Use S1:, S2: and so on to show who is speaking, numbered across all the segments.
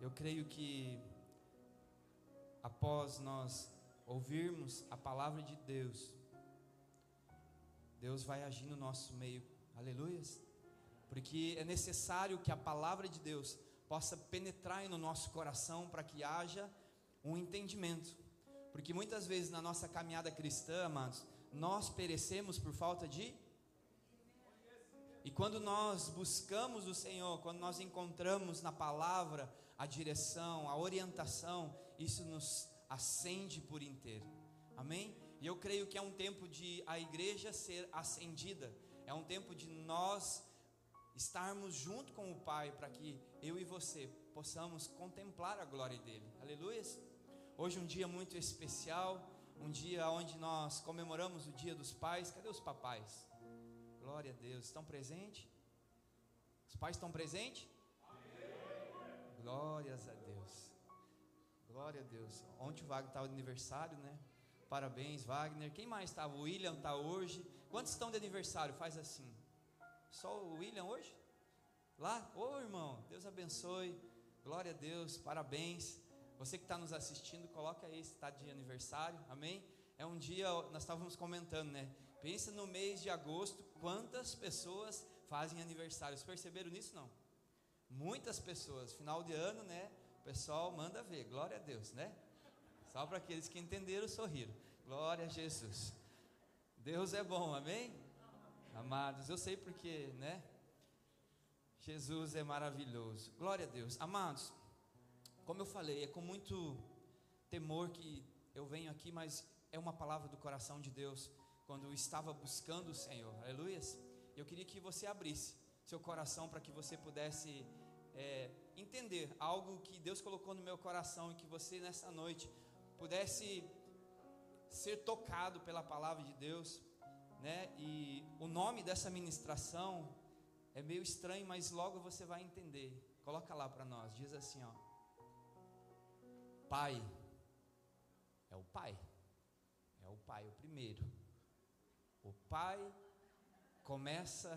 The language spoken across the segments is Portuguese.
S1: Eu creio que após nós ouvirmos a palavra de Deus, Deus vai agir no nosso meio, aleluias, porque é necessário que a palavra de Deus possa penetrar no nosso coração para que haja um entendimento, porque muitas vezes na nossa caminhada cristã, amados, nós perecemos por falta de e quando nós buscamos o Senhor, quando nós encontramos na palavra a direção, a orientação, isso nos acende por inteiro. Amém? E eu creio que é um tempo de a igreja ser acendida, é um tempo de nós estarmos junto com o Pai para que eu e você possamos contemplar a glória dele. Aleluia. Hoje um dia muito especial, um dia onde nós comemoramos o Dia dos Pais. Cadê os papais? Glória a Deus. Estão presentes? Os pais estão presentes? Glórias a Deus. Glória a Deus. Ontem o Wagner estava de aniversário, né? Parabéns, Wagner. Quem mais estava? O William está hoje. Quantos estão de aniversário? Faz assim. Só o William hoje? Lá? Ô irmão, Deus abençoe. Glória a Deus, parabéns. Você que está nos assistindo, coloca aí se está de aniversário, amém? É um dia, nós estávamos comentando, né? Pensa no mês de agosto, quantas pessoas fazem aniversário. Vocês perceberam nisso não? Muitas pessoas, final de ano, né? O pessoal manda ver, glória a Deus, né? Só para aqueles que entenderam, sorriram. Glória a Jesus. Deus é bom, amém? Amados, eu sei porque, né? Jesus é maravilhoso. Glória a Deus. Amados, como eu falei, é com muito temor que eu venho aqui, mas é uma palavra do coração de Deus quando eu estava buscando o Senhor, aleluia. Eu queria que você abrisse seu coração para que você pudesse é, entender algo que Deus colocou no meu coração e que você nessa noite pudesse ser tocado pela palavra de Deus, né? E o nome dessa ministração é meio estranho, mas logo você vai entender. Coloca lá para nós, diz assim, ó. Pai é o pai. É o pai o primeiro. O pai começa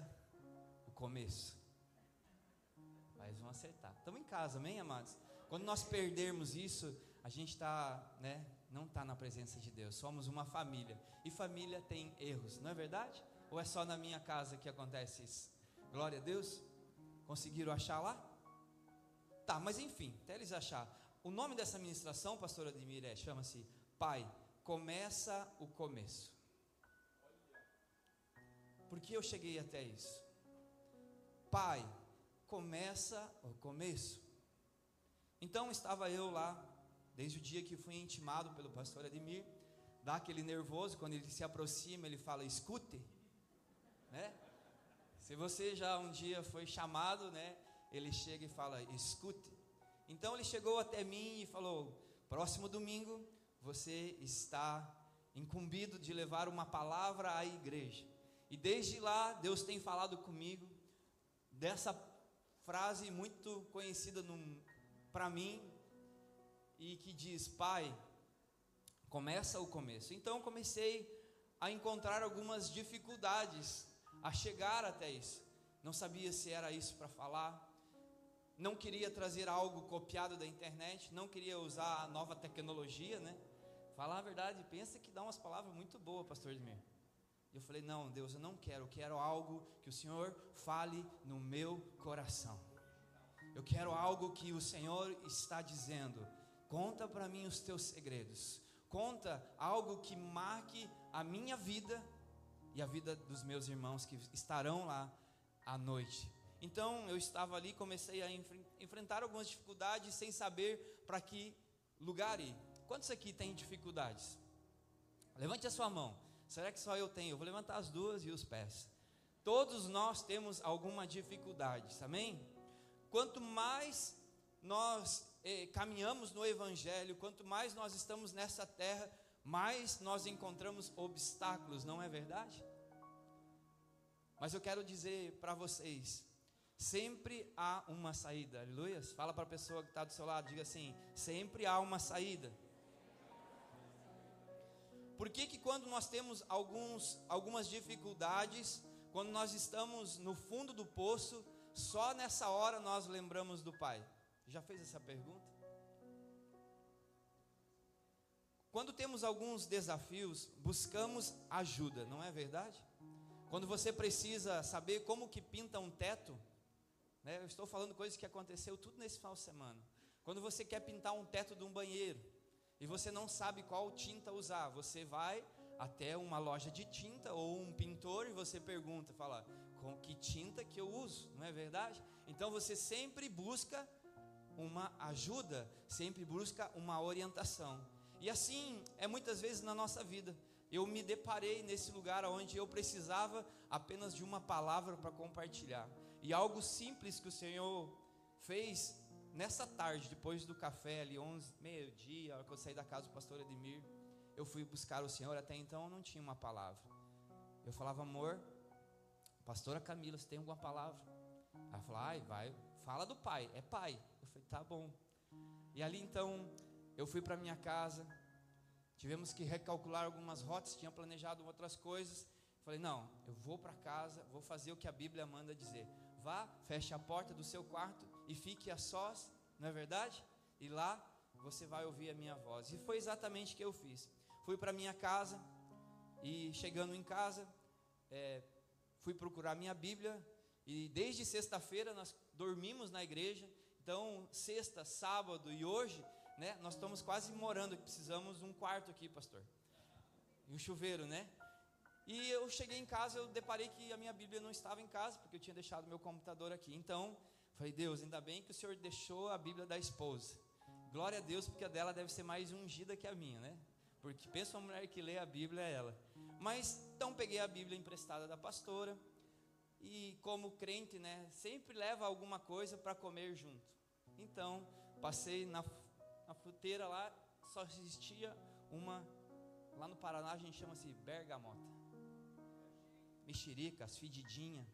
S1: o começo. Mas vão acertar. Estamos em casa, amém, amados? Quando nós perdermos isso, a gente está, né? Não está na presença de Deus. Somos uma família. E família tem erros, não é verdade? Ou é só na minha casa que acontece isso? Glória a Deus. Conseguiram achar lá? Tá, mas enfim, até eles achar. O nome dessa ministração, pastora Admir, é, chama-se Pai, começa o começo. Por que eu cheguei até isso? Pai, começa o começo. Então estava eu lá, desde o dia que fui intimado pelo pastor Ademir, dá aquele nervoso, quando ele se aproxima, ele fala, escute, né? Se você já um dia foi chamado, né? Ele chega e fala, escute. Então ele chegou até mim e falou: próximo domingo você está incumbido de levar uma palavra à igreja. E desde lá, Deus tem falado comigo dessa frase muito conhecida para mim e que diz: Pai, começa o começo. Então comecei a encontrar algumas dificuldades a chegar até isso. Não sabia se era isso para falar. Não queria trazer algo copiado da internet, não queria usar a nova tecnologia, né? Falar a verdade, pensa que dá umas palavras muito boas, pastor Edmir. E eu falei: Não, Deus, eu não quero. Eu quero algo que o Senhor fale no meu coração. Eu quero algo que o Senhor está dizendo. Conta para mim os teus segredos. Conta algo que marque a minha vida e a vida dos meus irmãos que estarão lá à noite. Então eu estava ali, comecei a enfrentar algumas dificuldades sem saber para que lugar ir. Quantos aqui têm dificuldades? Levante a sua mão. Será que só eu tenho? Eu vou levantar as duas e os pés. Todos nós temos alguma dificuldade, amém? Quanto mais nós eh, caminhamos no Evangelho, quanto mais nós estamos nessa terra, mais nós encontramos obstáculos, não é verdade? Mas eu quero dizer para vocês, sempre há uma saída, aleluia. Fala para a pessoa que está do seu lado, diga assim: sempre há uma saída. Por que, que quando nós temos alguns, algumas dificuldades, quando nós estamos no fundo do poço, só nessa hora nós lembramos do Pai? Já fez essa pergunta? Quando temos alguns desafios, buscamos ajuda, não é verdade? Quando você precisa saber como que pinta um teto, né? Eu estou falando coisas que aconteceu tudo nesse final de semana. Quando você quer pintar um teto de um banheiro e você não sabe qual tinta usar, você vai até uma loja de tinta ou um pintor e você pergunta, fala, com que tinta que eu uso, não é verdade? Então você sempre busca uma ajuda, sempre busca uma orientação. E assim é muitas vezes na nossa vida. Eu me deparei nesse lugar onde eu precisava apenas de uma palavra para compartilhar. E algo simples que o Senhor fez nessa tarde, depois do café ali, 11, meio-dia, hora que eu saí da casa do pastor Edmir, eu fui buscar o Senhor. Até então eu não tinha uma palavra. Eu falava, amor, pastora Camila, você tem alguma palavra? Ela falou, ai, vai, fala do pai, é pai. Eu falei, tá bom. E ali então eu fui para minha casa, tivemos que recalcular algumas rotas, tinha planejado outras coisas. Falei, não, eu vou para casa, vou fazer o que a Bíblia manda dizer. Vá, feche a porta do seu quarto e fique a sós, não é verdade? E lá você vai ouvir a minha voz. E foi exatamente o que eu fiz. Fui para minha casa e chegando em casa, é, fui procurar minha Bíblia e desde sexta-feira nós dormimos na igreja. Então, sexta, sábado e hoje né? Nós estamos quase morando, precisamos um quarto aqui, pastor. E um chuveiro, né? E eu cheguei em casa, eu deparei que a minha Bíblia não estava em casa, porque eu tinha deixado meu computador aqui. Então, falei, Deus, ainda bem que o Senhor deixou a Bíblia da esposa. Glória a Deus, porque a dela deve ser mais ungida que a minha, né? Porque pensa uma mulher que lê a Bíblia é ela. Mas então peguei a Bíblia emprestada da pastora e como crente, né, sempre leva alguma coisa para comer junto. Então, passei na na fruteira lá só existia uma, lá no Paraná a gente chama-se bergamota, mexericas, fedidinha.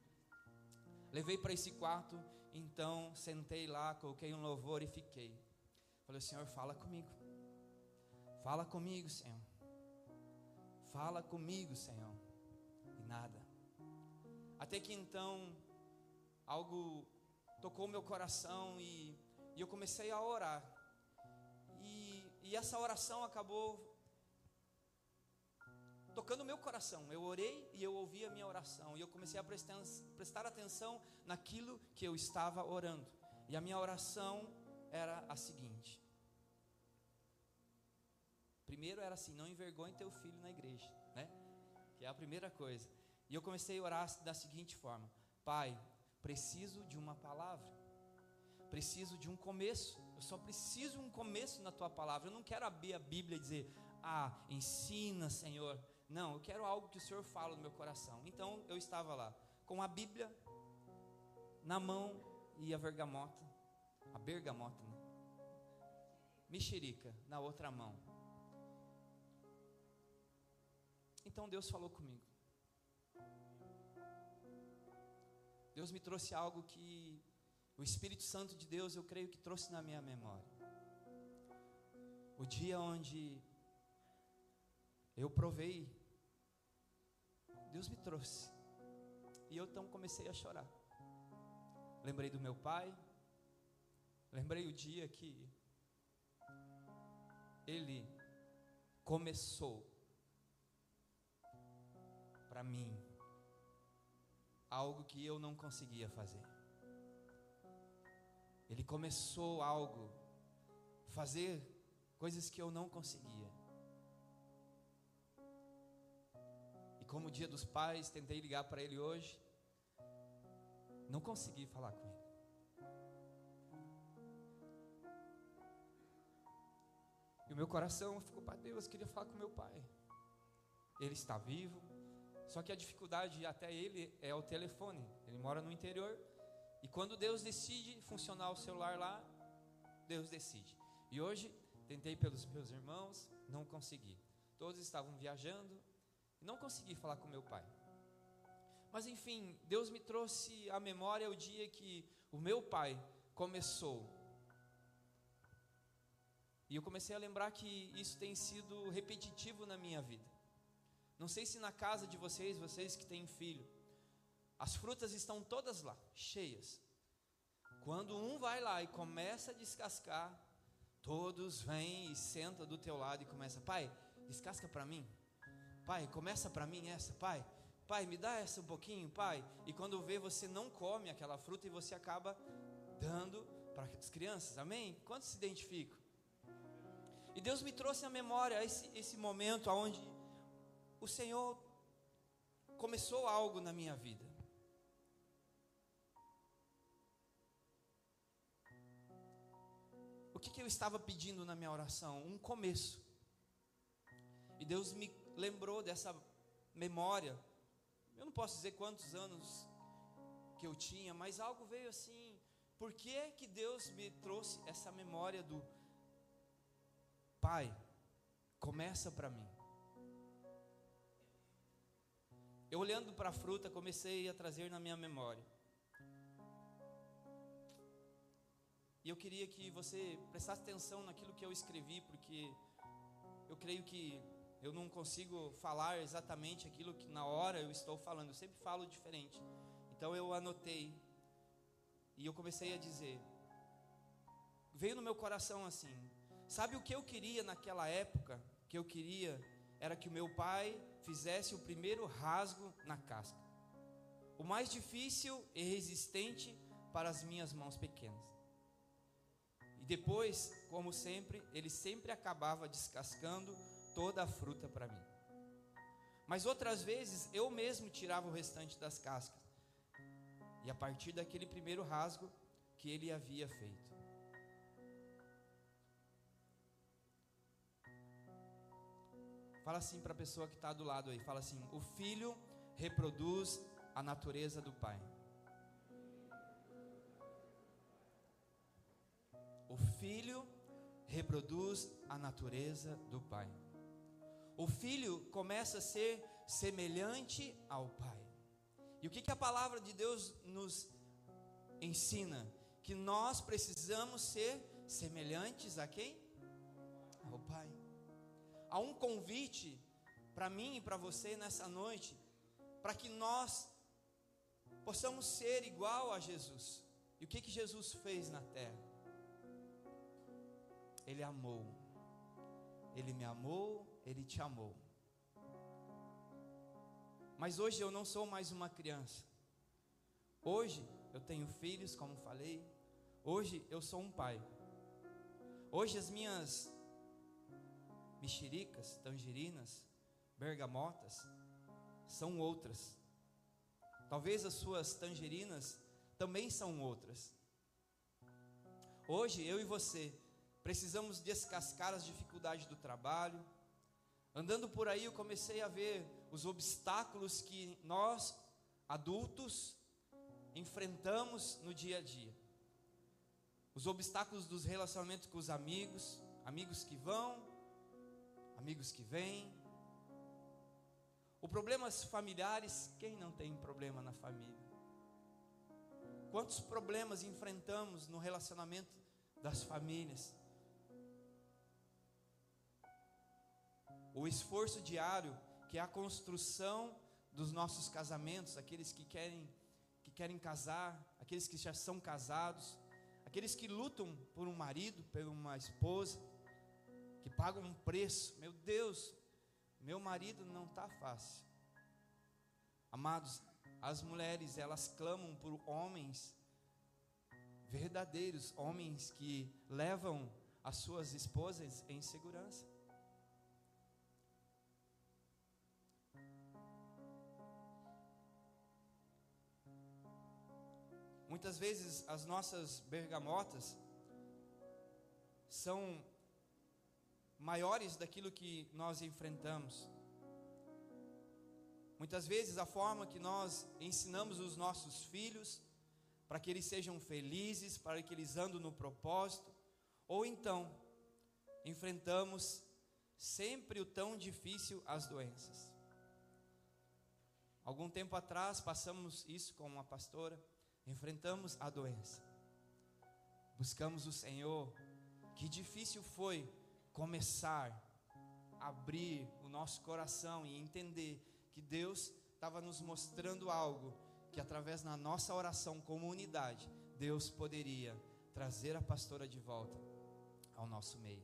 S1: Levei para esse quarto, então sentei lá, coloquei um louvor e fiquei. Falei, Senhor, fala comigo. Fala comigo, Senhor. Fala comigo, Senhor. E nada. Até que então, algo tocou meu coração e, e eu comecei a orar. E essa oração acabou tocando o meu coração. Eu orei e eu ouvi a minha oração. E eu comecei a prestar, atenção naquilo que eu estava orando. E a minha oração era a seguinte: primeiro era assim, não envergonhe teu filho na igreja, né? Que é a primeira coisa. E eu comecei a orar da seguinte forma: Pai, preciso de uma palavra preciso de um começo. Eu só preciso um começo na tua palavra. Eu não quero abrir a Bíblia e dizer, ah, ensina, Senhor. Não, eu quero algo que o Senhor fala no meu coração. Então eu estava lá com a Bíblia na mão e a bergamota, a bergamota, né? mexerica na outra mão. Então Deus falou comigo. Deus me trouxe algo que o Espírito Santo de Deus, eu creio que trouxe na minha memória. O dia onde eu provei, Deus me trouxe. E eu então comecei a chorar. Lembrei do meu pai, lembrei o dia que ele começou para mim algo que eu não conseguia fazer. Ele começou algo, fazer coisas que eu não conseguia. Como dia dos pais, tentei ligar para ele hoje, não consegui falar com ele. E o meu coração ficou para Deus, queria falar com meu pai. Ele está vivo, só que a dificuldade até ele é o telefone. Ele mora no interior e quando Deus decide funcionar o celular lá, Deus decide. E hoje tentei pelos meus irmãos, não consegui. Todos estavam viajando não consegui falar com meu pai. Mas enfim, Deus me trouxe à memória o dia que o meu pai começou. E eu comecei a lembrar que isso tem sido repetitivo na minha vida. Não sei se na casa de vocês, vocês que têm filho, as frutas estão todas lá, cheias. Quando um vai lá e começa a descascar, todos vêm e sentam do teu lado e começa, pai, descasca para mim. Pai, começa para mim essa, pai. Pai, me dá essa um pouquinho, pai. E quando vê, você não come aquela fruta e você acaba dando para as crianças. Amém? Quantos se identificam? E Deus me trouxe à memória esse, esse momento onde o Senhor começou algo na minha vida. O que, que eu estava pedindo na minha oração? Um começo. E Deus me lembrou dessa memória. Eu não posso dizer quantos anos que eu tinha, mas algo veio assim. Por que que Deus me trouxe essa memória do Pai, começa para mim. Eu olhando para a fruta, comecei a trazer na minha memória. E eu queria que você prestasse atenção naquilo que eu escrevi, porque eu creio que eu não consigo falar exatamente aquilo que na hora eu estou falando, eu sempre falo diferente. Então eu anotei e eu comecei a dizer. Veio no meu coração assim: Sabe o que eu queria naquela época? Que eu queria era que o meu pai fizesse o primeiro rasgo na casca. O mais difícil e resistente para as minhas mãos pequenas. E depois, como sempre, ele sempre acabava descascando toda a fruta para mim. Mas outras vezes eu mesmo tirava o restante das cascas. E a partir daquele primeiro rasgo que ele havia feito. Fala assim para a pessoa que está do lado aí. Fala assim: o filho reproduz a natureza do pai. O filho reproduz a natureza do pai. O filho começa a ser semelhante ao pai. E o que, que a palavra de Deus nos ensina? Que nós precisamos ser semelhantes a quem? Ao pai há um convite para mim e para você nessa noite, para que nós possamos ser igual a Jesus. E o que que Jesus fez na terra? Ele amou. Ele me amou, ele te amou. Mas hoje eu não sou mais uma criança. Hoje eu tenho filhos, como falei. Hoje eu sou um pai. Hoje as minhas mexericas, tangerinas, bergamotas, são outras. Talvez as suas tangerinas também são outras. Hoje, eu e você precisamos descascar as dificuldades do trabalho. Andando por aí, eu comecei a ver os obstáculos que nós, adultos, enfrentamos no dia a dia. Os obstáculos dos relacionamentos com os amigos, amigos que vão, amigos que vêm. O problemas familiares, quem não tem problema na família? Quantos problemas enfrentamos no relacionamento das famílias? O esforço diário, que é a construção dos nossos casamentos, aqueles que querem que querem casar, aqueles que já são casados, aqueles que lutam por um marido, por uma esposa, que pagam um preço. Meu Deus, meu marido não está fácil. Amados, as mulheres, elas clamam por homens verdadeiros, homens que levam as suas esposas em segurança. Muitas vezes as nossas bergamotas são maiores daquilo que nós enfrentamos. Muitas vezes a forma que nós ensinamos os nossos filhos para que eles sejam felizes, para que eles andem no propósito, ou então enfrentamos sempre o tão difícil as doenças. Algum tempo atrás passamos isso com uma pastora, enfrentamos a doença. Buscamos o Senhor. Que difícil foi começar a abrir o nosso coração e entender que Deus estava nos mostrando algo que através da nossa oração como unidade, Deus poderia trazer a pastora de volta ao nosso meio.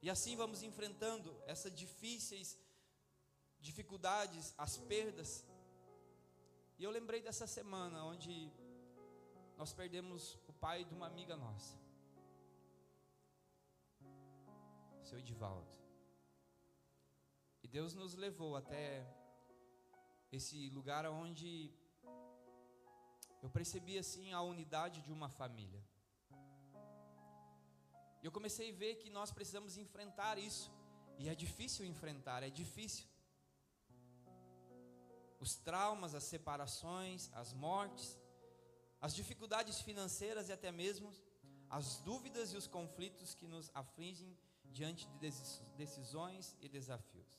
S1: E assim vamos enfrentando essas difíceis dificuldades, as perdas. E eu lembrei dessa semana onde nós perdemos o pai de uma amiga nossa, seu Edivaldo. E Deus nos levou até esse lugar onde eu percebi assim a unidade de uma família. E eu comecei a ver que nós precisamos enfrentar isso. E é difícil enfrentar, é difícil. Os traumas, as separações, as mortes, as dificuldades financeiras e até mesmo as dúvidas e os conflitos que nos afligem diante de decisões e desafios.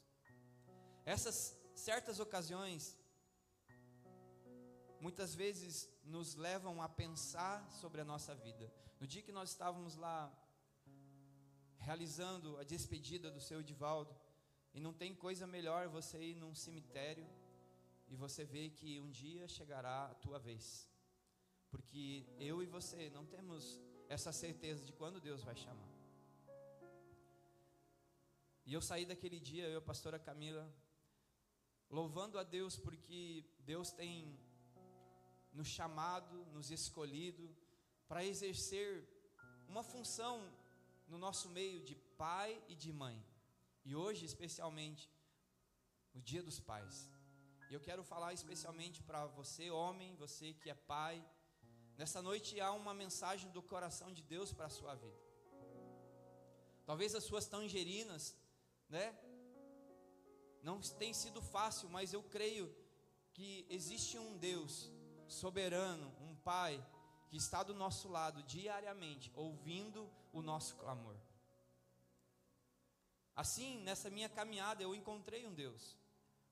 S1: Essas certas ocasiões muitas vezes nos levam a pensar sobre a nossa vida. No dia que nós estávamos lá realizando a despedida do seu Edivaldo, e não tem coisa melhor você ir num cemitério e você ver que um dia chegará a tua vez. Porque eu e você não temos essa certeza de quando Deus vai chamar. E eu saí daquele dia, eu e a pastora Camila, louvando a Deus porque Deus tem nos chamado, nos escolhido para exercer uma função no nosso meio de pai e de mãe. E hoje, especialmente, o Dia dos Pais. E eu quero falar especialmente para você, homem, você que é pai. Nessa noite há uma mensagem do coração de Deus para a sua vida. Talvez as suas tangerinas, né? Não tem sido fácil, mas eu creio que existe um Deus soberano, um Pai que está do nosso lado diariamente, ouvindo o nosso clamor. Assim, nessa minha caminhada, eu encontrei um Deus,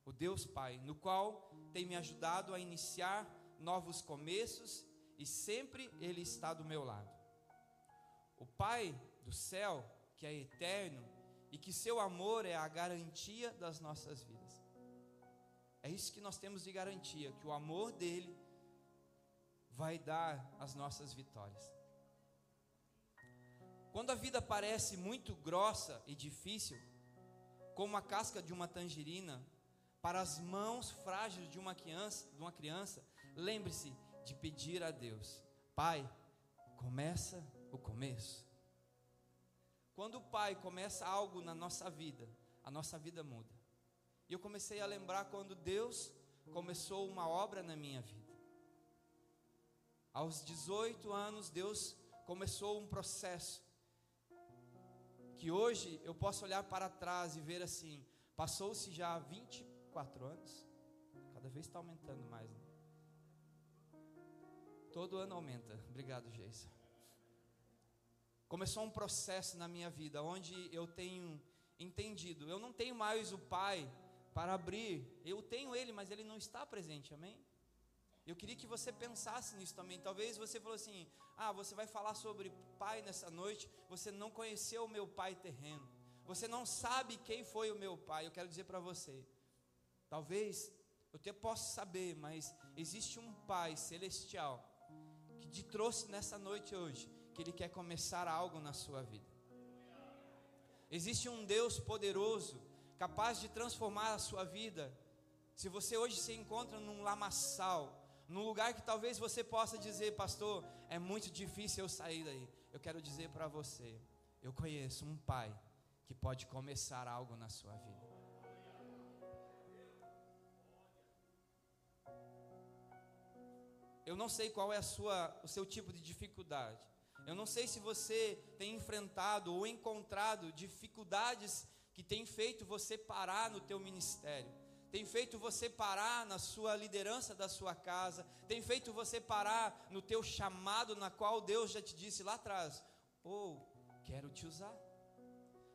S1: o Deus Pai, no qual tem me ajudado a iniciar novos começos e sempre Ele está do meu lado. O Pai do céu, que é eterno e que seu amor é a garantia das nossas vidas. É isso que nós temos de garantia, que o amor dele vai dar as nossas vitórias. Quando a vida parece muito grossa e difícil, como a casca de uma tangerina, para as mãos frágeis de uma criança, de uma criança, lembre-se de pedir a Deus: Pai, começa o começo. Quando o Pai começa algo na nossa vida, a nossa vida muda. E eu comecei a lembrar quando Deus começou uma obra na minha vida. Aos 18 anos, Deus começou um processo que hoje eu posso olhar para trás e ver assim: passou-se já 24 anos, cada vez está aumentando mais. Né? Todo ano aumenta. Obrigado, Geisa. Começou um processo na minha vida onde eu tenho entendido, eu não tenho mais o Pai para abrir, eu tenho Ele, mas Ele não está presente, amém? Eu queria que você pensasse nisso também. Talvez você falou assim: ah, você vai falar sobre pai nessa noite, você não conheceu o meu pai terreno, você não sabe quem foi o meu pai. Eu quero dizer para você, talvez eu até possa saber, mas existe um pai celestial que te trouxe nessa noite hoje, que ele quer começar algo na sua vida. Existe um Deus poderoso, capaz de transformar a sua vida. Se você hoje se encontra num lamaçal, num lugar que talvez você possa dizer, pastor, é muito difícil eu sair daí. Eu quero dizer para você, eu conheço um pai que pode começar algo na sua vida. Eu não sei qual é a sua, o seu tipo de dificuldade. Eu não sei se você tem enfrentado ou encontrado dificuldades que têm feito você parar no teu ministério tem feito você parar na sua liderança da sua casa, tem feito você parar no teu chamado na qual Deus já te disse lá atrás, ou oh, quero te usar.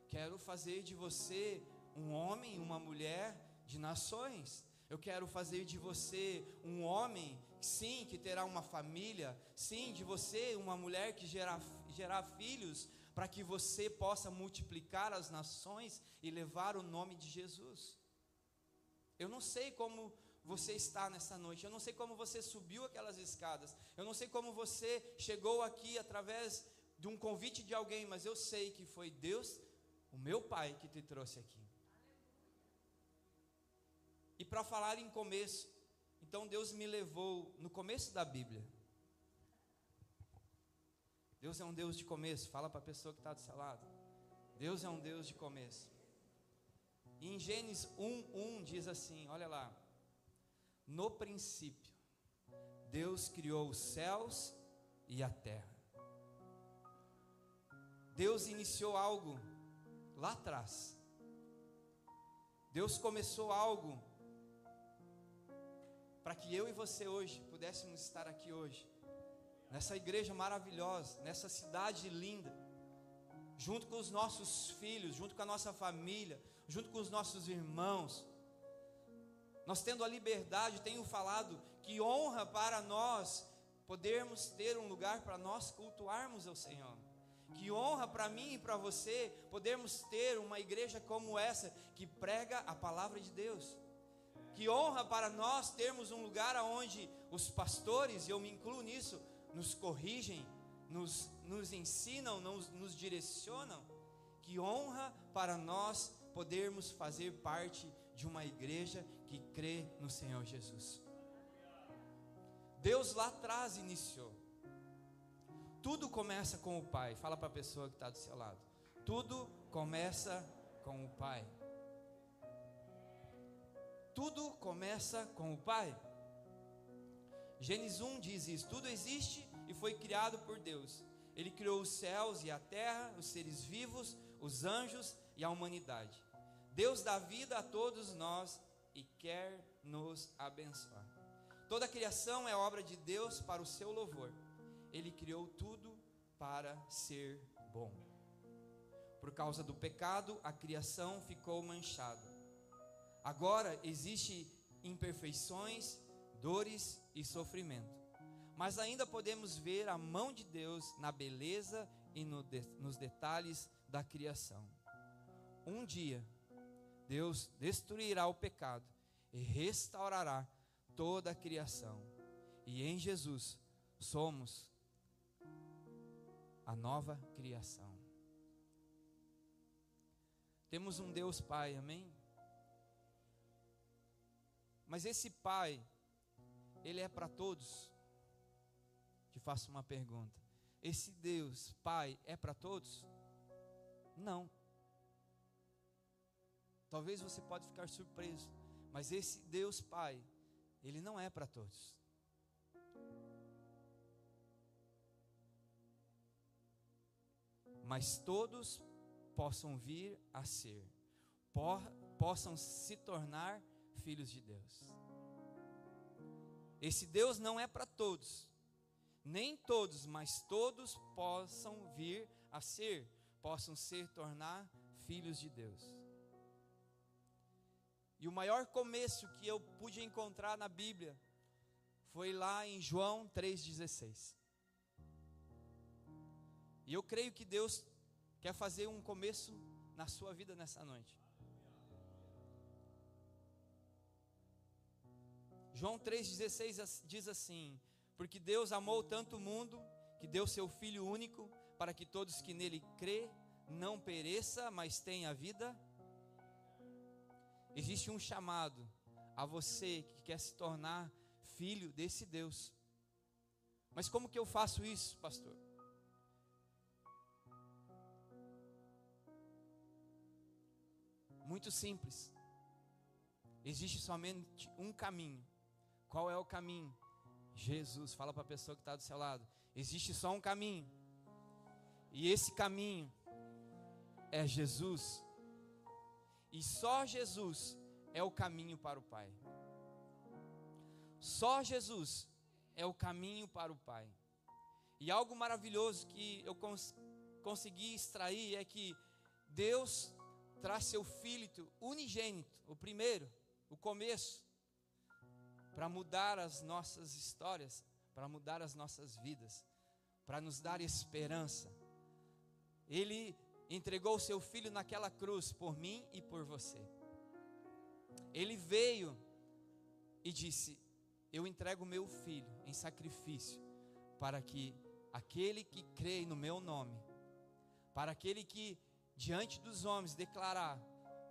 S1: Quero fazer de você um homem, uma mulher de nações. Eu quero fazer de você um homem, sim, que terá uma família, sim, de você uma mulher que gerar, gerar filhos, para que você possa multiplicar as nações e levar o nome de Jesus. Eu não sei como você está nessa noite. Eu não sei como você subiu aquelas escadas. Eu não sei como você chegou aqui através de um convite de alguém, mas eu sei que foi Deus, o meu Pai, que te trouxe aqui. E para falar em começo, então Deus me levou no começo da Bíblia. Deus é um Deus de começo. Fala para a pessoa que está do seu lado. Deus é um Deus de começo. E em Gênesis 1:1 diz assim, olha lá. No princípio, Deus criou os céus e a terra. Deus iniciou algo lá atrás. Deus começou algo para que eu e você hoje pudéssemos estar aqui hoje, nessa igreja maravilhosa, nessa cidade linda, junto com os nossos filhos, junto com a nossa família, junto com os nossos irmãos. Nós tendo a liberdade, tenho falado que honra para nós podermos ter um lugar para nós cultuarmos ao Senhor. Que honra para mim e para você podermos ter uma igreja como essa que prega a palavra de Deus. Que honra para nós termos um lugar onde os pastores, e eu me incluo nisso, nos corrigem, nos, nos ensinam, nos, nos direcionam. Que honra para nós podermos fazer parte de uma igreja que crê no Senhor Jesus. Deus lá atrás iniciou. Tudo começa com o Pai. Fala para a pessoa que está do seu lado. Tudo começa com o Pai. Tudo começa com o Pai. Gênesis 1 diz isso: tudo existe e foi criado por Deus. Ele criou os céus e a terra, os seres vivos, os anjos e a humanidade. Deus dá vida a todos nós e quer nos abençoar. Toda a criação é obra de Deus para o seu louvor. Ele criou tudo para ser bom. Por causa do pecado, a criação ficou manchada. Agora existe imperfeições, dores e sofrimento. Mas ainda podemos ver a mão de Deus na beleza e no de, nos detalhes da criação. Um dia, Deus destruirá o pecado e restaurará toda a criação. E em Jesus somos a nova criação. Temos um Deus Pai, amém? Mas esse Pai, Ele é para todos? Te faço uma pergunta. Esse Deus, Pai, é para todos? Não. Talvez você pode ficar surpreso, mas esse Deus Pai, ele não é para todos. Mas todos possam vir a ser, po possam se tornar filhos de Deus. Esse Deus não é para todos, nem todos, mas todos possam vir a ser, possam se tornar filhos de Deus. E o maior começo que eu pude encontrar na Bíblia foi lá em João 3,16. E eu creio que Deus quer fazer um começo na sua vida nessa noite. João 3,16 diz assim: Porque Deus amou tanto o mundo, que deu seu Filho único, para que todos que nele crê não pereça, mas tenha vida Existe um chamado a você que quer se tornar filho desse Deus. Mas como que eu faço isso, pastor? Muito simples. Existe somente um caminho. Qual é o caminho? Jesus. Fala para a pessoa que está do seu lado. Existe só um caminho. E esse caminho é Jesus. E só Jesus é o caminho para o Pai. Só Jesus é o caminho para o Pai. E algo maravilhoso que eu cons consegui extrair é que Deus traz seu filho unigênito, o primeiro, o começo, para mudar as nossas histórias, para mudar as nossas vidas, para nos dar esperança. Ele entregou o seu filho naquela cruz por mim e por você. Ele veio e disse: Eu entrego meu filho em sacrifício, para que aquele que crê no meu nome, para aquele que diante dos homens declarar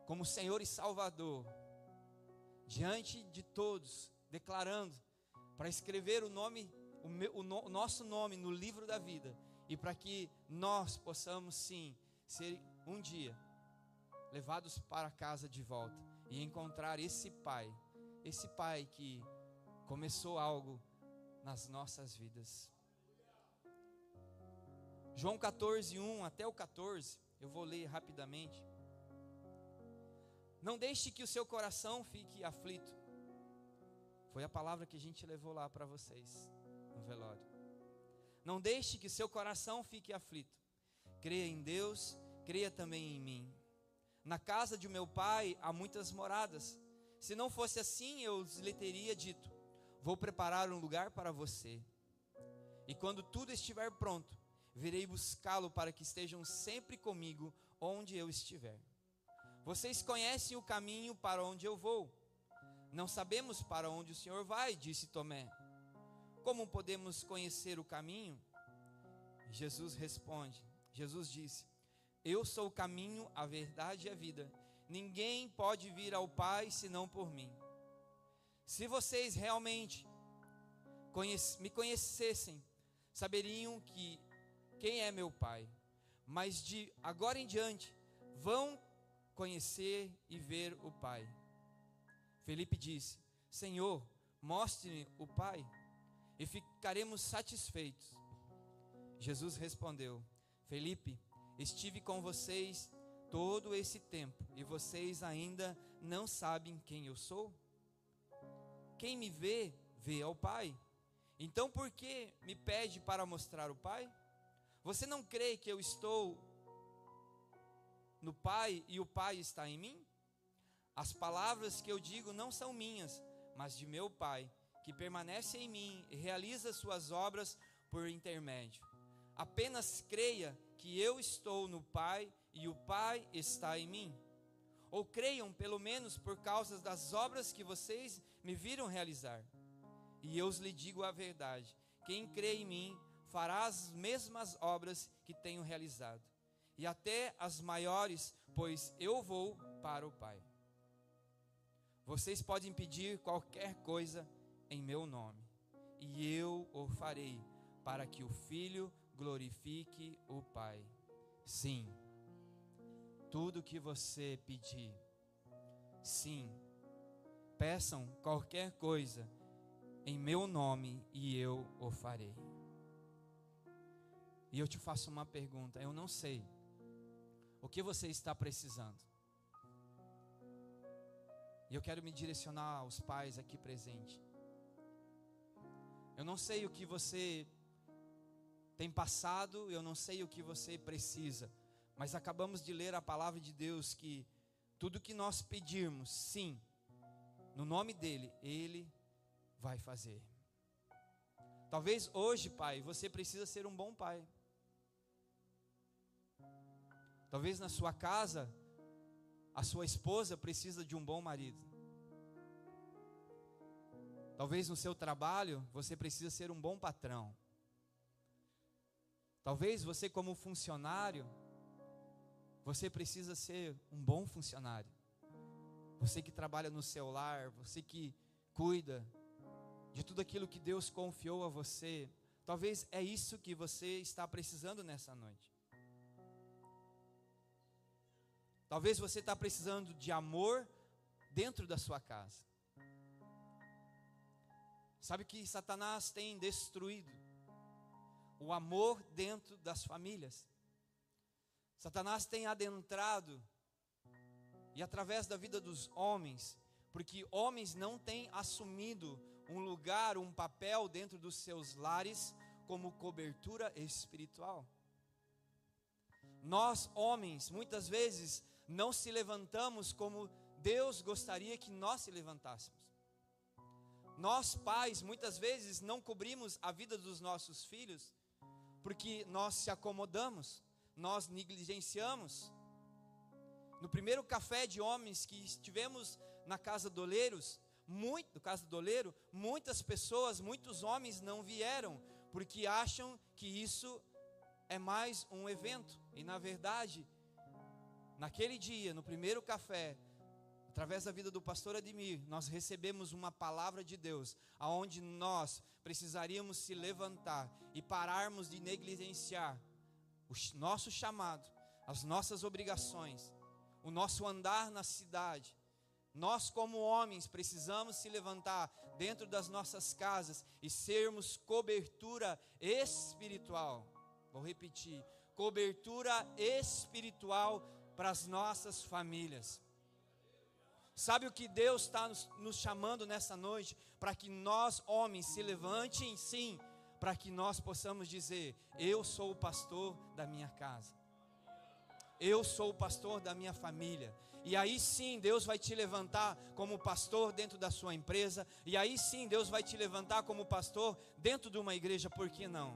S1: como Senhor e Salvador, diante de todos, declarando, para escrever o nome, o, meu, o, no, o nosso nome no livro da vida, e para que nós possamos sim ser um dia levados para casa de volta e encontrar esse pai, esse pai que começou algo nas nossas vidas. João 14, 1 até o 14, eu vou ler rapidamente. Não deixe que o seu coração fique aflito. Foi a palavra que a gente levou lá para vocês no velório. Não deixe que seu coração fique aflito. Creia em Deus, creia também em mim. Na casa de meu pai há muitas moradas. Se não fosse assim, eu lhe teria dito: Vou preparar um lugar para você. E quando tudo estiver pronto, virei buscá-lo para que estejam sempre comigo onde eu estiver. Vocês conhecem o caminho para onde eu vou. Não sabemos para onde o Senhor vai, disse Tomé. Como podemos conhecer o caminho? Jesus responde: Jesus disse: Eu sou o caminho, a verdade e a vida. Ninguém pode vir ao Pai senão por mim. Se vocês realmente me conhecessem, saberiam que quem é meu Pai. Mas de agora em diante vão conhecer e ver o Pai. Felipe disse: Senhor, mostre-me o Pai e ficaremos satisfeitos. Jesus respondeu: Felipe, estive com vocês todo esse tempo e vocês ainda não sabem quem eu sou? Quem me vê, vê ao Pai. Então por que me pede para mostrar o Pai? Você não crê que eu estou no Pai e o Pai está em mim? As palavras que eu digo não são minhas, mas de meu Pai, que permanece em mim e realiza suas obras por intermédio. Apenas creia que eu estou no Pai e o Pai está em mim. Ou creiam, pelo menos, por causa das obras que vocês me viram realizar. E eu lhe digo a verdade: quem crê em mim fará as mesmas obras que tenho realizado, e até as maiores, pois eu vou para o Pai. Vocês podem pedir qualquer coisa em meu nome, e eu o farei, para que o Filho glorifique o Pai. Sim, tudo que você pedir, sim, peçam qualquer coisa em meu nome, e eu o farei. E eu te faço uma pergunta: eu não sei o que você está precisando. E eu quero me direcionar aos pais aqui presentes. Eu não sei o que você tem passado, eu não sei o que você precisa, mas acabamos de ler a palavra de Deus que tudo que nós pedirmos, sim, no nome dele, ele vai fazer. Talvez hoje, pai, você precisa ser um bom pai. Talvez na sua casa, a sua esposa precisa de um bom marido. Talvez no seu trabalho, você precisa ser um bom patrão. Talvez você, como funcionário, você precisa ser um bom funcionário. Você que trabalha no seu lar, você que cuida de tudo aquilo que Deus confiou a você. Talvez é isso que você está precisando nessa noite. Talvez você está precisando de amor dentro da sua casa. Sabe que Satanás tem destruído o amor dentro das famílias. Satanás tem adentrado e através da vida dos homens, porque homens não têm assumido um lugar, um papel dentro dos seus lares como cobertura espiritual. Nós, homens, muitas vezes não se levantamos como Deus gostaria que nós se levantássemos. Nós, pais, muitas vezes não cobrimos a vida dos nossos filhos porque nós se acomodamos, nós negligenciamos. No primeiro café de homens que estivemos na casa do Oleiros, muito, no caso do doleiro, muitas pessoas, muitos homens não vieram, porque acham que isso é mais um evento. E na verdade, naquele dia, no primeiro café, através da vida do pastor Admir, nós recebemos uma palavra de Deus, aonde nós precisaríamos se levantar e pararmos de negligenciar o nosso chamado, as nossas obrigações, o nosso andar na cidade. Nós, como homens, precisamos se levantar dentro das nossas casas e sermos cobertura espiritual. Vou repetir: cobertura espiritual para as nossas famílias. Sabe o que Deus está nos, nos chamando nessa noite? Para que nós, homens, se levantem sim, para que nós possamos dizer: Eu sou o pastor da minha casa. Eu sou o pastor da minha família. E aí sim Deus vai te levantar como pastor dentro da sua empresa. E aí sim Deus vai te levantar como pastor dentro de uma igreja, por que não?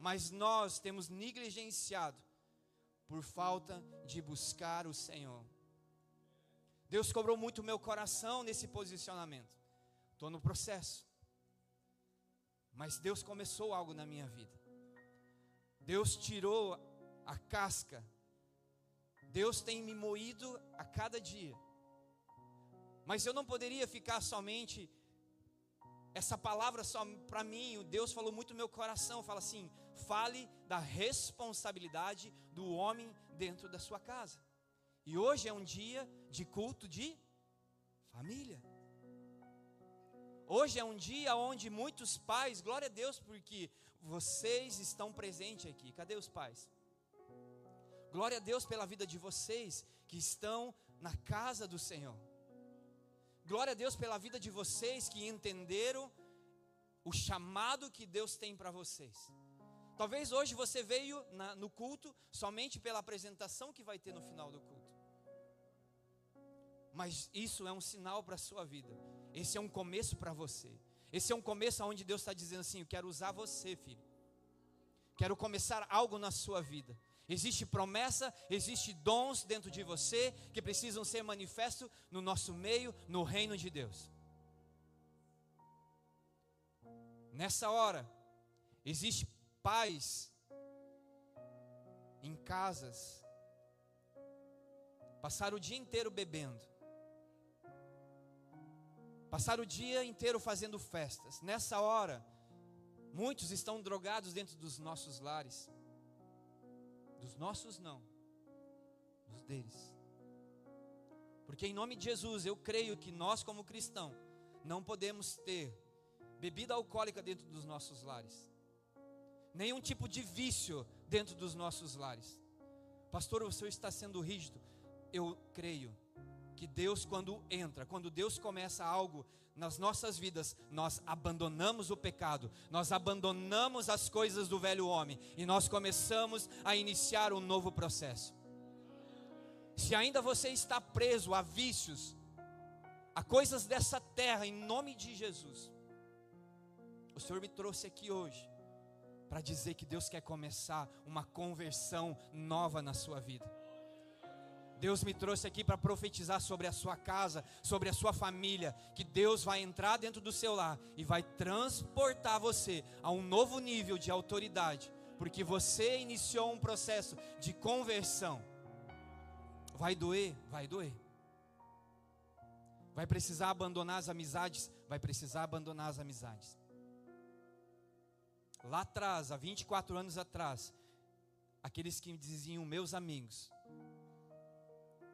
S1: Mas nós temos negligenciado por falta de buscar o Senhor. Deus cobrou muito meu coração nesse posicionamento. Estou no processo. Mas Deus começou algo na minha vida. Deus tirou a casca. Deus tem me moído a cada dia. Mas eu não poderia ficar somente essa palavra só para mim. Deus falou muito no meu coração. Fala assim: fale da responsabilidade do homem dentro da sua casa. E hoje é um dia de culto de família. Hoje é um dia onde muitos pais, glória a Deus, porque vocês estão presentes aqui. Cadê os pais? Glória a Deus pela vida de vocês que estão na casa do Senhor. Glória a Deus pela vida de vocês que entenderam o chamado que Deus tem para vocês. Talvez hoje você veio na, no culto somente pela apresentação que vai ter no final do culto. Mas isso é um sinal para a sua vida. Esse é um começo para você. Esse é um começo onde Deus está dizendo assim: Eu quero usar você, filho. Quero começar algo na sua vida. Existe promessa, existe dons dentro de você que precisam ser manifestos no nosso meio, no reino de Deus. Nessa hora, existe paz em casas, passar o dia inteiro bebendo, Passar o dia inteiro fazendo festas. Nessa hora, muitos estão drogados dentro dos nossos lares. Dos nossos não, dos deles. Porque em nome de Jesus, eu creio que nós como cristãos não podemos ter bebida alcoólica dentro dos nossos lares. Nenhum tipo de vício dentro dos nossos lares. Pastor, o senhor está sendo rígido. Eu creio que Deus, quando entra, quando Deus começa algo nas nossas vidas, nós abandonamos o pecado, nós abandonamos as coisas do velho homem e nós começamos a iniciar um novo processo. Se ainda você está preso a vícios, a coisas dessa terra, em nome de Jesus, o Senhor me trouxe aqui hoje para dizer que Deus quer começar uma conversão nova na sua vida. Deus me trouxe aqui para profetizar sobre a sua casa, sobre a sua família, que Deus vai entrar dentro do seu lar e vai transportar você a um novo nível de autoridade, porque você iniciou um processo de conversão. Vai doer, vai doer. Vai precisar abandonar as amizades, vai precisar abandonar as amizades. Lá atrás, há 24 anos atrás, aqueles que diziam meus amigos,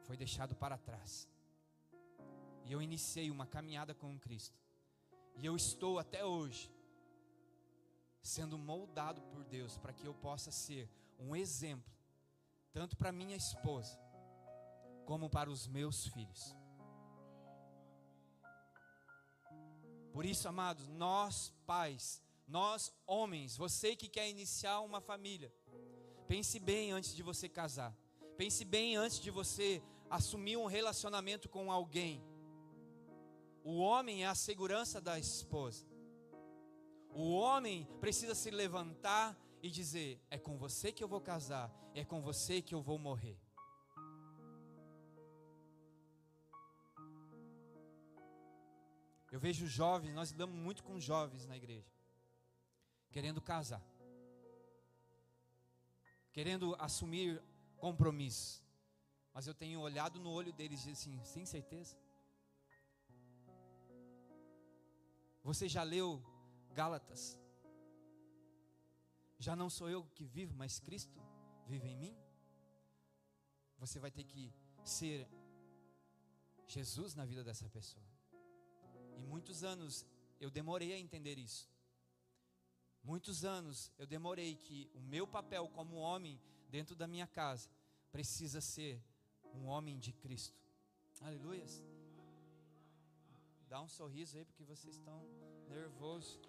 S1: foi deixado para trás. E eu iniciei uma caminhada com Cristo. E eu estou até hoje sendo moldado por Deus para que eu possa ser um exemplo, tanto para minha esposa, como para os meus filhos. Por isso, amados, nós pais, nós homens, você que quer iniciar uma família, pense bem antes de você casar. Pense bem antes de você assumir um relacionamento com alguém. O homem é a segurança da esposa. O homem precisa se levantar e dizer: é com você que eu vou casar, é com você que eu vou morrer. Eu vejo jovens, nós lidamos muito com jovens na igreja, querendo casar, querendo assumir compromisso. Mas eu tenho olhado no olho deles e assim, sem certeza. Você já leu Gálatas? Já não sou eu que vivo, mas Cristo vive em mim? Você vai ter que ser Jesus na vida dessa pessoa. E muitos anos eu demorei a entender isso. Muitos anos eu demorei que o meu papel como homem dentro da minha casa precisa ser um homem de Cristo. Aleluias. Dá um sorriso aí porque vocês estão nervosos.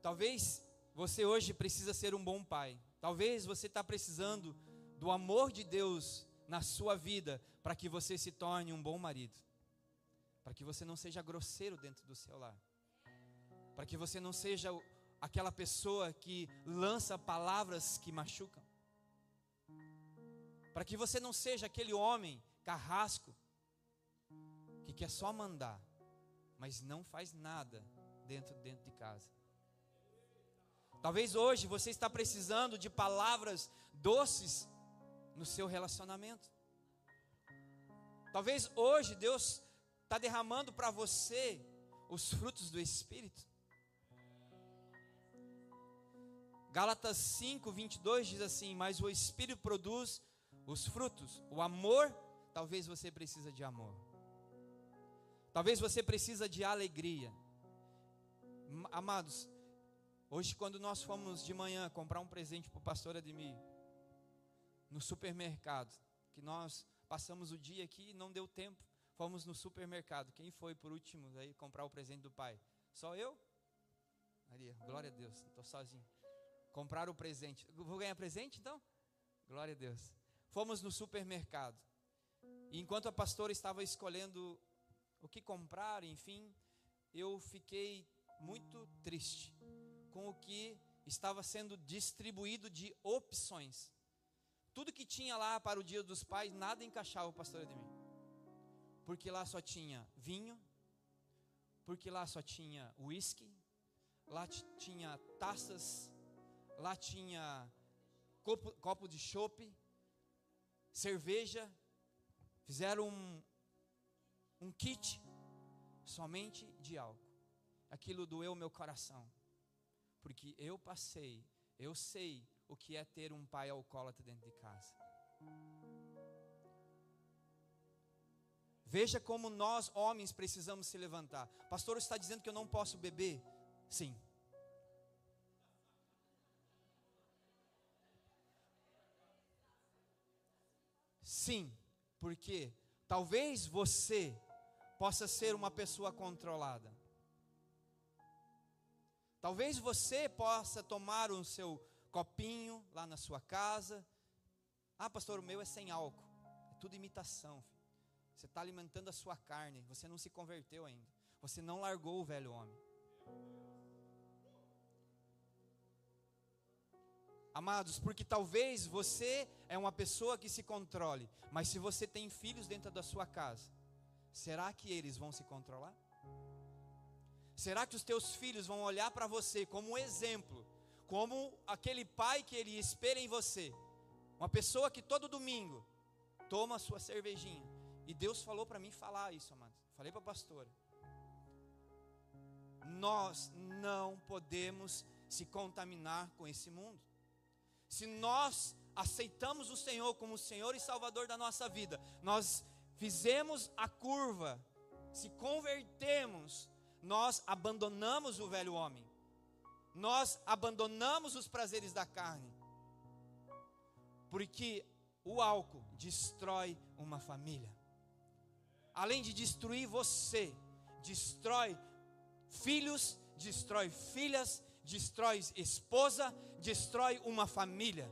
S1: Talvez você hoje precisa ser um bom pai. Talvez você está precisando do amor de Deus na sua vida para que você se torne um bom marido. Para que você não seja grosseiro dentro do seu lar. Para que você não seja aquela pessoa que lança palavras que machucam. Para que você não seja aquele homem carrasco que quer só mandar, mas não faz nada dentro dentro de casa. Talvez hoje você está precisando de palavras doces no seu relacionamento. Talvez hoje Deus está derramando para você os frutos do Espírito. Gálatas 5, 22 diz assim: Mas o Espírito produz os frutos. O amor, talvez você precisa de amor. Talvez você precisa de alegria. Amados, Hoje, quando nós fomos de manhã comprar um presente para o pastor Ademir, no supermercado, que nós passamos o dia aqui e não deu tempo, fomos no supermercado. Quem foi por último aí comprar o presente do pai? Só eu? Maria, glória a Deus, estou sozinho. Comprar o presente. Vou ganhar presente então? Glória a Deus. Fomos no supermercado. E enquanto a pastora estava escolhendo o que comprar, enfim, eu fiquei muito triste com o que estava sendo distribuído de opções. Tudo que tinha lá para o dia dos pais, nada encaixava o pastor Ademir. Porque lá só tinha vinho, porque lá só tinha uísque, lá tinha taças, lá tinha copo, copo de chope, cerveja, fizeram um, um kit somente de álcool. Aquilo doeu meu coração porque eu passei, eu sei o que é ter um pai alcoólatra dentro de casa. Veja como nós, homens, precisamos se levantar. Pastor, está dizendo que eu não posso beber? Sim. Sim, porque talvez você possa ser uma pessoa controlada. Talvez você possa tomar o seu copinho lá na sua casa. Ah, pastor, o meu é sem álcool. É tudo imitação. Filho. Você está alimentando a sua carne. Você não se converteu ainda. Você não largou o velho homem. Amados, porque talvez você é uma pessoa que se controle, mas se você tem filhos dentro da sua casa, será que eles vão se controlar? Será que os teus filhos vão olhar para você como um exemplo, como aquele pai que ele espera em você? Uma pessoa que todo domingo toma a sua cervejinha. E Deus falou para mim falar isso, amados. Falei para a pastora. Nós não podemos se contaminar com esse mundo. Se nós aceitamos o Senhor como o Senhor e Salvador da nossa vida, nós fizemos a curva, se convertemos, nós abandonamos o velho homem, nós abandonamos os prazeres da carne, porque o álcool destrói uma família, além de destruir você, destrói filhos, destrói filhas, destrói esposa, destrói uma família.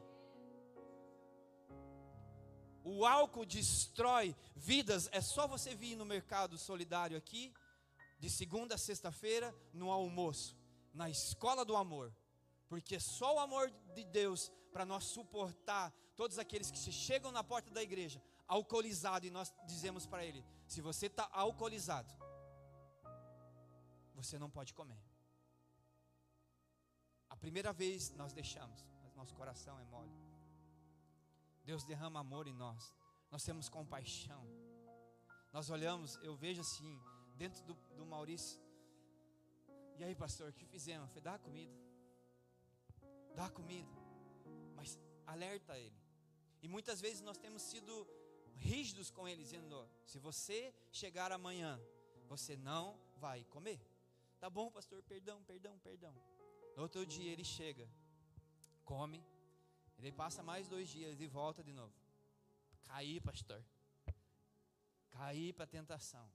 S1: O álcool destrói vidas. É só você vir no mercado solidário aqui de segunda a sexta-feira, no almoço, na escola do amor. Porque só o amor de Deus para nós suportar todos aqueles que chegam na porta da igreja alcoolizado e nós dizemos para ele: se você está alcoolizado, você não pode comer. A primeira vez nós deixamos, mas nosso coração é mole. Deus derrama amor em nós, nós temos compaixão. Nós olhamos, eu vejo assim, dentro do, do Maurício. E aí, pastor, o que fizemos? Foi dar comida. Dar comida. Mas alerta ele. E muitas vezes nós temos sido rígidos com ele, dizendo: se você chegar amanhã, você não vai comer. Tá bom, pastor, perdão, perdão, perdão. No outro dia ele chega, come, ele passa mais dois dias e volta de novo. Cair, pastor. Cair para a tentação.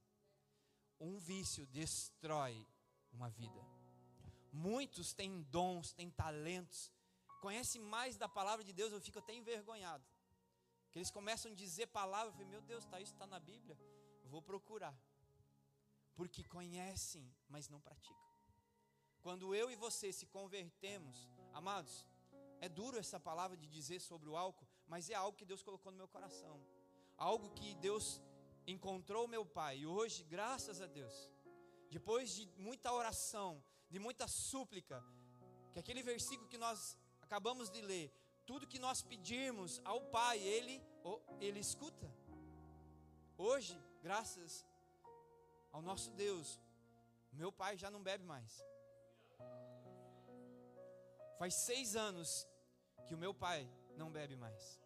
S1: Um vício destrói uma vida. Muitos têm dons, têm talentos, conhecem mais da palavra de Deus, eu fico até envergonhado. Que eles começam a dizer palavras, eu falei, meu Deus, tá, isso está na Bíblia, vou procurar. Porque conhecem, mas não praticam. Quando eu e você se convertemos, amados, é duro essa palavra de dizer sobre o álcool, mas é algo que Deus colocou no meu coração. Algo que Deus encontrou meu pai. E hoje, graças a Deus, depois de muita oração, de muita súplica, que aquele versículo que nós acabamos de ler, tudo que nós pedirmos ao Pai, Ele, Ele escuta. Hoje, graças ao nosso Deus, meu pai já não bebe mais. Faz seis anos que o meu pai não bebe mais.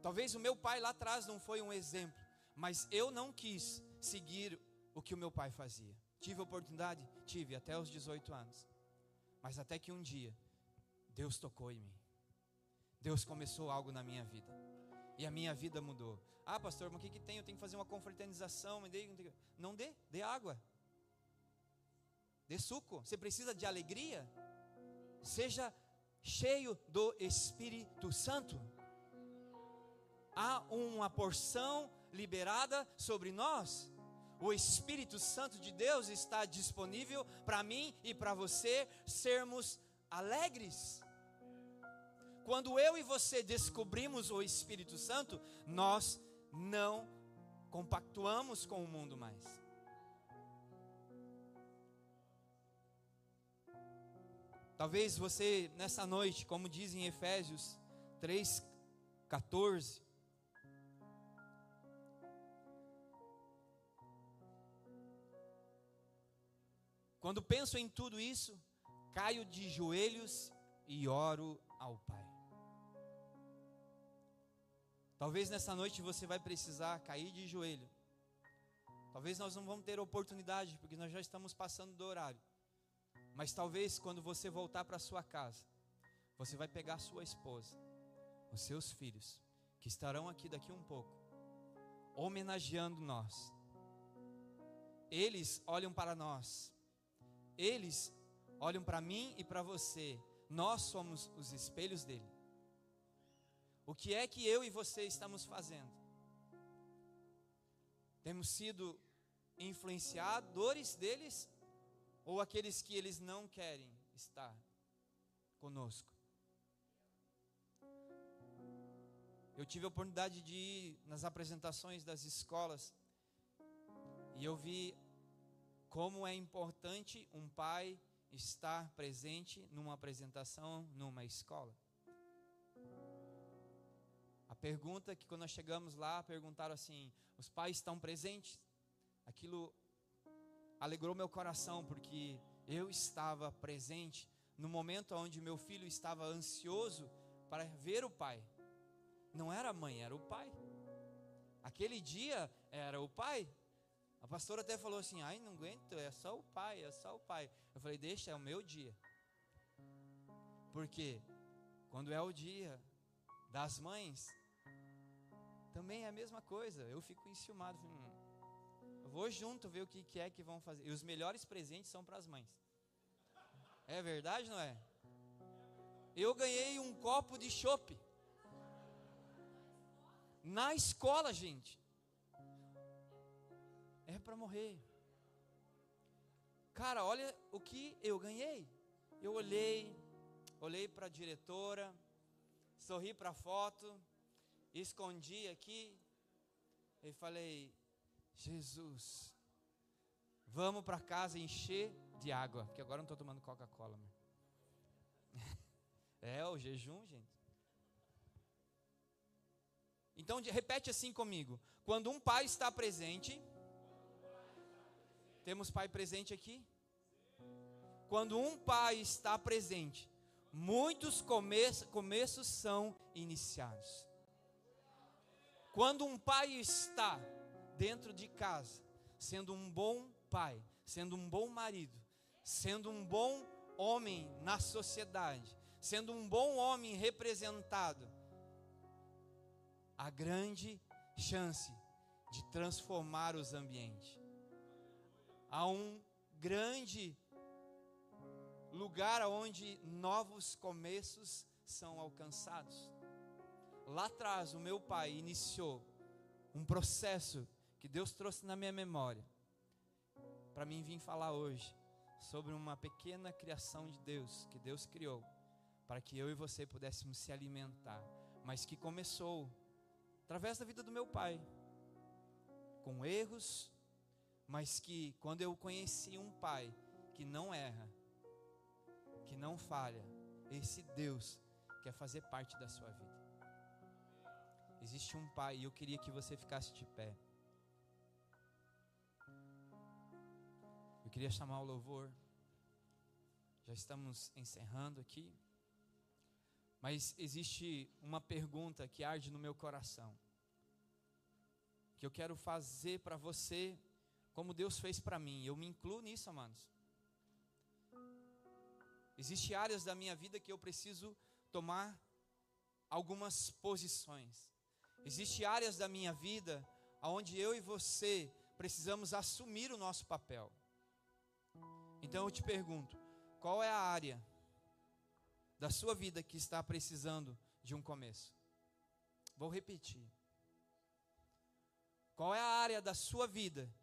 S1: Talvez o meu pai lá atrás não foi um exemplo, mas eu não quis seguir o que o meu pai fazia. Tive oportunidade? Tive, até os 18 anos. Mas até que um dia, Deus tocou em mim. Deus começou algo na minha vida. E a minha vida mudou. Ah, pastor, mas o que, que tem? Eu tenho que fazer uma confraternização. Não dê, dê água. Dê suco. Você precisa de alegria? Seja cheio do Espírito Santo. Há uma porção liberada sobre nós. O Espírito Santo de Deus está disponível para mim e para você sermos alegres. Quando eu e você descobrimos o Espírito Santo, nós não compactuamos com o mundo mais. Talvez você nessa noite, como diz em Efésios 3:14, Quando penso em tudo isso, caio de joelhos e oro ao Pai. Talvez nessa noite você vai precisar cair de joelho. Talvez nós não vamos ter oportunidade, porque nós já estamos passando do horário. Mas talvez quando você voltar para sua casa, você vai pegar sua esposa, os seus filhos, que estarão aqui daqui um pouco, homenageando nós. Eles olham para nós, eles olham para mim e para você, nós somos os espelhos dele. O que é que eu e você estamos fazendo? Temos sido influenciadores deles ou aqueles que eles não querem estar conosco. Eu tive a oportunidade de ir nas apresentações das escolas e eu vi como é importante um pai estar presente numa apresentação numa escola. A pergunta que quando nós chegamos lá perguntaram assim: os pais estão presentes? Aquilo alegrou meu coração, porque eu estava presente no momento onde meu filho estava ansioso para ver o pai. Não era a mãe, era o pai. Aquele dia era o pai. A pastora até falou assim: ai, não aguento, é só o pai, é só o pai. Eu falei: deixa, é o meu dia. Porque quando é o dia das mães, também é a mesma coisa. Eu fico enciumado. Hum, eu vou junto ver o que, é que vão fazer. E os melhores presentes são para as mães. É verdade, não é? Eu ganhei um copo de chopp. Na escola, gente. Para morrer. Cara, olha o que eu ganhei. Eu olhei, olhei para a diretora, sorri para a foto, escondi aqui e falei: Jesus, vamos para casa encher de água, porque agora não estou tomando Coca-Cola. É o jejum, gente. Então repete assim comigo: quando um pai está presente, temos pai presente aqui? Quando um pai está presente, muitos começos, começos são iniciados. Quando um pai está dentro de casa, sendo um bom pai, sendo um bom marido, sendo um bom homem na sociedade, sendo um bom homem representado, a grande chance de transformar os ambientes. Há um grande lugar onde novos começos são alcançados. Lá atrás, o meu pai iniciou um processo que Deus trouxe na minha memória para mim vir falar hoje sobre uma pequena criação de Deus que Deus criou para que eu e você pudéssemos se alimentar, mas que começou através da vida do meu pai, com erros, mas que quando eu conheci um pai que não erra, que não falha, esse Deus quer fazer parte da sua vida. Existe um pai e eu queria que você ficasse de pé. Eu queria chamar o louvor. Já estamos encerrando aqui. Mas existe uma pergunta que arde no meu coração, que eu quero fazer para você, como Deus fez para mim. Eu me incluo nisso, amados. Existem áreas da minha vida que eu preciso tomar algumas posições. Existem áreas da minha vida onde eu e você precisamos assumir o nosso papel. Então eu te pergunto: qual é a área da sua vida que está precisando de um começo? Vou repetir. Qual é a área da sua vida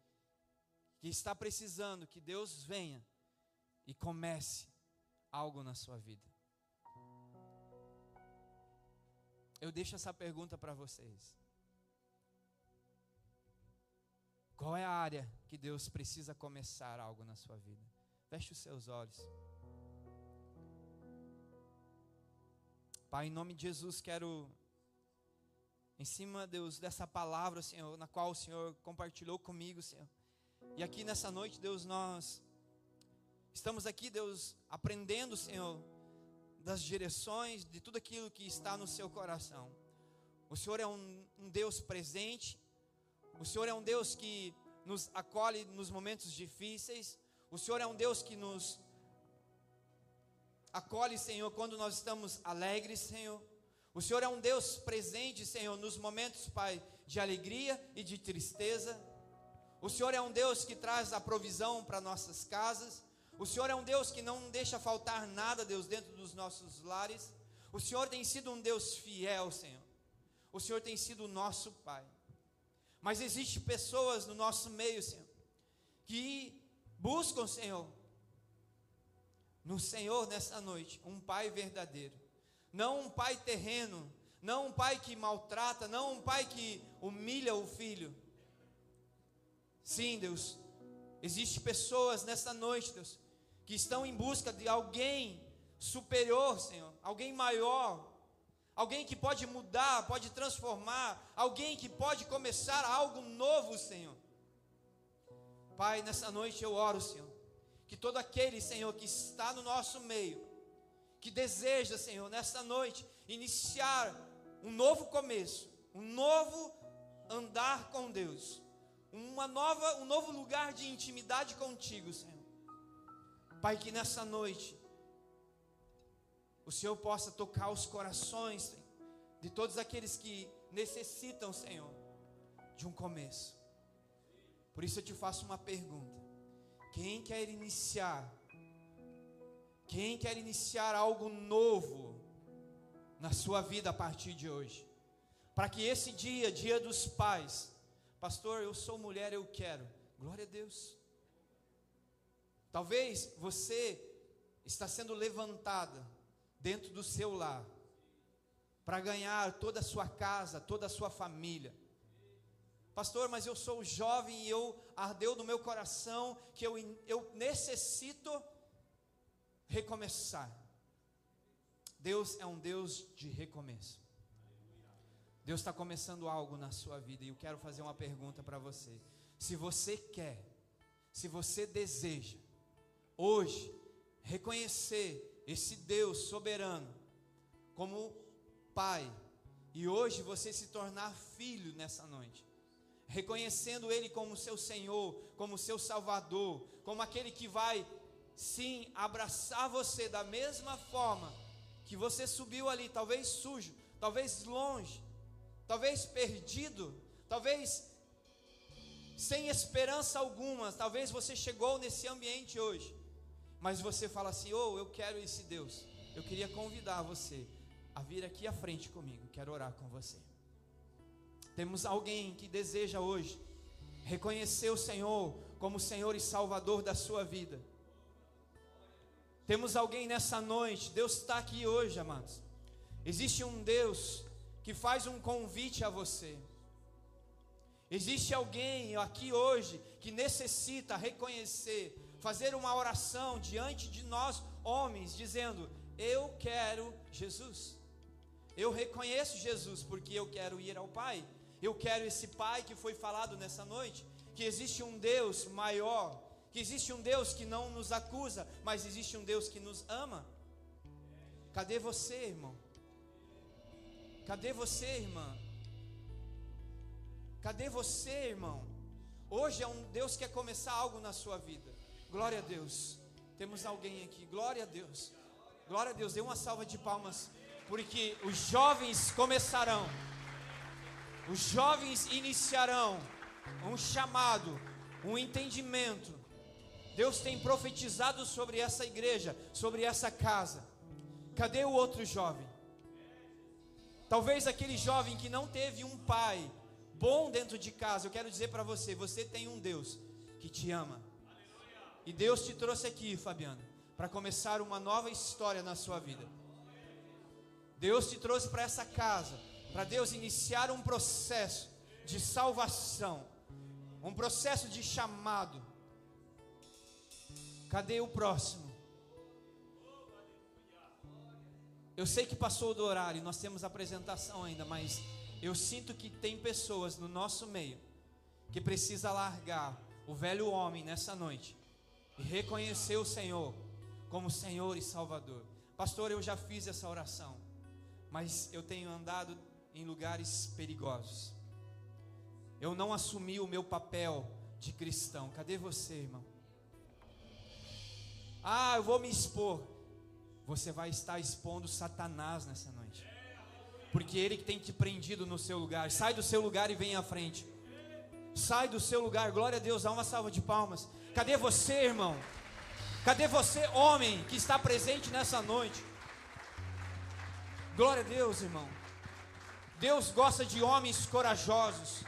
S1: que está precisando que Deus venha e comece algo na sua vida? Eu deixo essa pergunta para vocês. Qual é a área que Deus precisa começar algo na sua vida? Feche os seus olhos. Pai, em nome de Jesus, quero, em cima, Deus, dessa palavra, Senhor, na qual o Senhor compartilhou comigo, Senhor. E aqui nessa noite, Deus, nós estamos aqui, Deus, aprendendo, Senhor, das direções, de tudo aquilo que está no seu coração. O Senhor é um, um Deus presente, o Senhor é um Deus que nos acolhe nos momentos difíceis, o Senhor é um Deus que nos acolhe, Senhor, quando nós estamos alegres, Senhor. O Senhor é um Deus presente, Senhor, nos momentos, Pai, de alegria e de tristeza. O Senhor é um Deus que traz a provisão para nossas casas. O Senhor é um Deus que não deixa faltar nada, Deus, dentro dos nossos lares. O Senhor tem sido um Deus fiel, Senhor. O Senhor tem sido o nosso Pai. Mas existem pessoas no nosso meio, Senhor, que buscam, Senhor, no Senhor nessa noite, um pai verdadeiro, não um pai terreno, não um pai que maltrata, não um pai que humilha o filho. Sim, Deus, existe pessoas nessa noite, Deus, que estão em busca de alguém superior, Senhor, alguém maior, alguém que pode mudar, pode transformar, alguém que pode começar algo novo, Senhor. Pai, nessa noite eu oro, Senhor, que todo aquele, Senhor, que está no nosso meio, que deseja, Senhor, nessa noite, iniciar um novo começo, um novo andar com Deus, uma nova, um novo lugar de intimidade contigo, Senhor. Pai, que nessa noite o Senhor possa tocar os corações Senhor, de todos aqueles que necessitam, Senhor, de um começo. Por isso eu te faço uma pergunta. Quem quer iniciar? Quem quer iniciar algo novo na sua vida a partir de hoje? Para que esse dia, dia dos pais, pastor, eu sou mulher, eu quero. Glória a Deus. Talvez você está sendo levantada dentro do seu lar para ganhar toda a sua casa, toda a sua família. Pastor, mas eu sou jovem e eu ardeu no meu coração que eu, eu necessito recomeçar. Deus é um Deus de recomeço. Deus está começando algo na sua vida e eu quero fazer uma pergunta para você. Se você quer, se você deseja, hoje, reconhecer esse Deus soberano como Pai, e hoje você se tornar filho nessa noite, reconhecendo Ele como seu Senhor, como seu Salvador, como aquele que vai sim abraçar você da mesma forma que você subiu ali, talvez sujo, talvez longe, talvez perdido, talvez sem esperança alguma, talvez você chegou nesse ambiente hoje, mas você fala assim: "Oh, eu quero esse Deus". Eu queria convidar você a vir aqui à frente comigo, quero orar com você. Temos alguém que deseja hoje reconhecer o Senhor como Senhor e Salvador da sua vida. Temos alguém nessa noite, Deus está aqui hoje, amados. Existe um Deus que faz um convite a você. Existe alguém aqui hoje que necessita reconhecer, fazer uma oração diante de nós, homens, dizendo: Eu quero Jesus. Eu reconheço Jesus porque eu quero ir ao Pai. Eu quero esse Pai que foi falado nessa noite. Que existe um Deus maior que existe um Deus que não nos acusa, mas existe um Deus que nos ama. Cadê você, irmão? Cadê você, irmã? Cadê você, irmão? Hoje é um Deus que quer começar algo na sua vida. Glória a Deus. Temos alguém aqui. Glória a Deus. Glória a Deus. Dê uma salva de palmas, porque os jovens começarão. Os jovens iniciarão um chamado, um entendimento Deus tem profetizado sobre essa igreja, sobre essa casa. Cadê o outro jovem? Talvez aquele jovem que não teve um pai bom dentro de casa. Eu quero dizer para você: você tem um Deus que te ama. E Deus te trouxe aqui, Fabiano, para começar uma nova história na sua vida. Deus te trouxe para essa casa, para Deus iniciar um processo de salvação, um processo de chamado Cadê o próximo? Eu sei que passou do horário, nós temos apresentação ainda, mas eu sinto que tem pessoas no nosso meio que precisa largar o velho homem nessa noite e reconhecer o Senhor como Senhor e Salvador. Pastor, eu já fiz essa oração, mas eu tenho andado em lugares perigosos. Eu não assumi o meu papel de cristão. Cadê você, irmão? Ah, eu vou me expor. Você vai estar expondo Satanás nessa noite. Porque ele que tem te prendido no seu lugar. Sai do seu lugar e vem à frente. Sai do seu lugar. Glória a Deus. Dá uma salva de palmas. Cadê você, irmão? Cadê você, homem, que está presente nessa noite? Glória a Deus, irmão. Deus gosta de homens corajosos.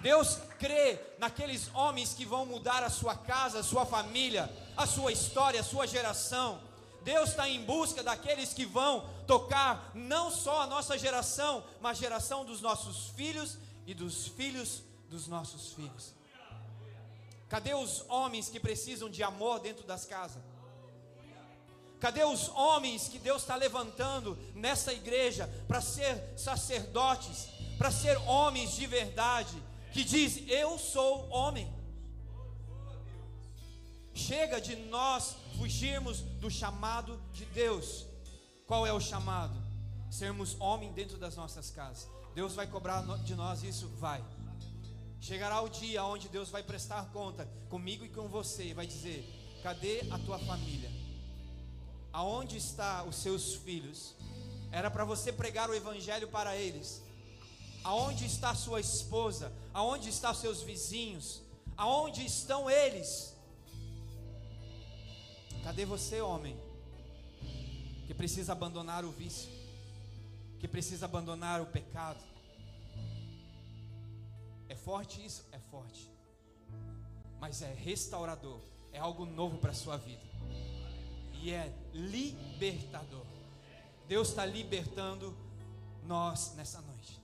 S1: Deus crê naqueles homens que vão mudar a sua casa, a sua família, a sua história, a sua geração. Deus está em busca daqueles que vão tocar não só a nossa geração, mas a geração dos nossos filhos e dos filhos dos nossos filhos. Cadê os homens que precisam de amor dentro das casas? Cadê os homens que Deus está levantando nessa igreja para ser sacerdotes, para ser homens de verdade, que diz: Eu sou homem. Chega de nós fugirmos do chamado de Deus. Qual é o chamado? Sermos homem dentro das nossas casas. Deus vai cobrar de nós isso? Vai. Chegará o dia onde Deus vai prestar conta comigo e com você e vai dizer: Cadê a tua família? Aonde está os seus filhos? Era para você pregar o evangelho para eles. Aonde está sua esposa? Aonde estão seus vizinhos? Aonde estão eles? Cadê você, homem? Que precisa abandonar o vício, que precisa abandonar o pecado. É forte isso? É forte. Mas é restaurador, é algo novo para a sua vida. E é libertador. Deus está libertando nós nessa noite.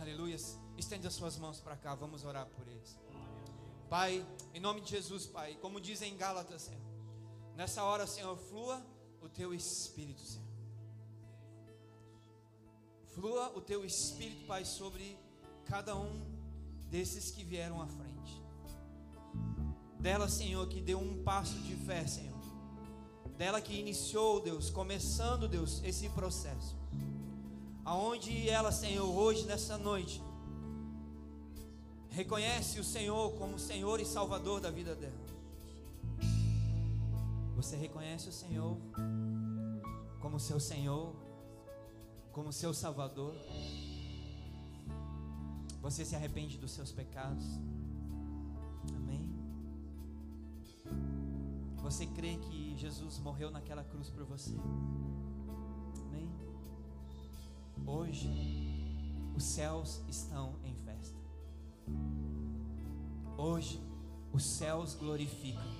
S1: Aleluia. Estende as suas mãos para cá, vamos orar por eles. Pai, em nome de Jesus, Pai, como dizem em Gálatas, Senhor, nessa hora, Senhor, flua o teu espírito, Senhor. Flua o teu espírito, Pai, sobre cada um desses que vieram à frente. Dela, Senhor, que deu um passo de fé, Senhor. Dela que iniciou, Deus, começando, Deus, esse processo. Aonde ela, Senhor, hoje, nessa noite, reconhece o Senhor como Senhor e Salvador da vida dela. Você reconhece o Senhor como seu Senhor, como seu Salvador. Você se arrepende dos seus pecados. Amém. Você crê que Jesus morreu naquela cruz por você. Amém. Hoje, os céus estão em festa. Hoje, os céus glorificam.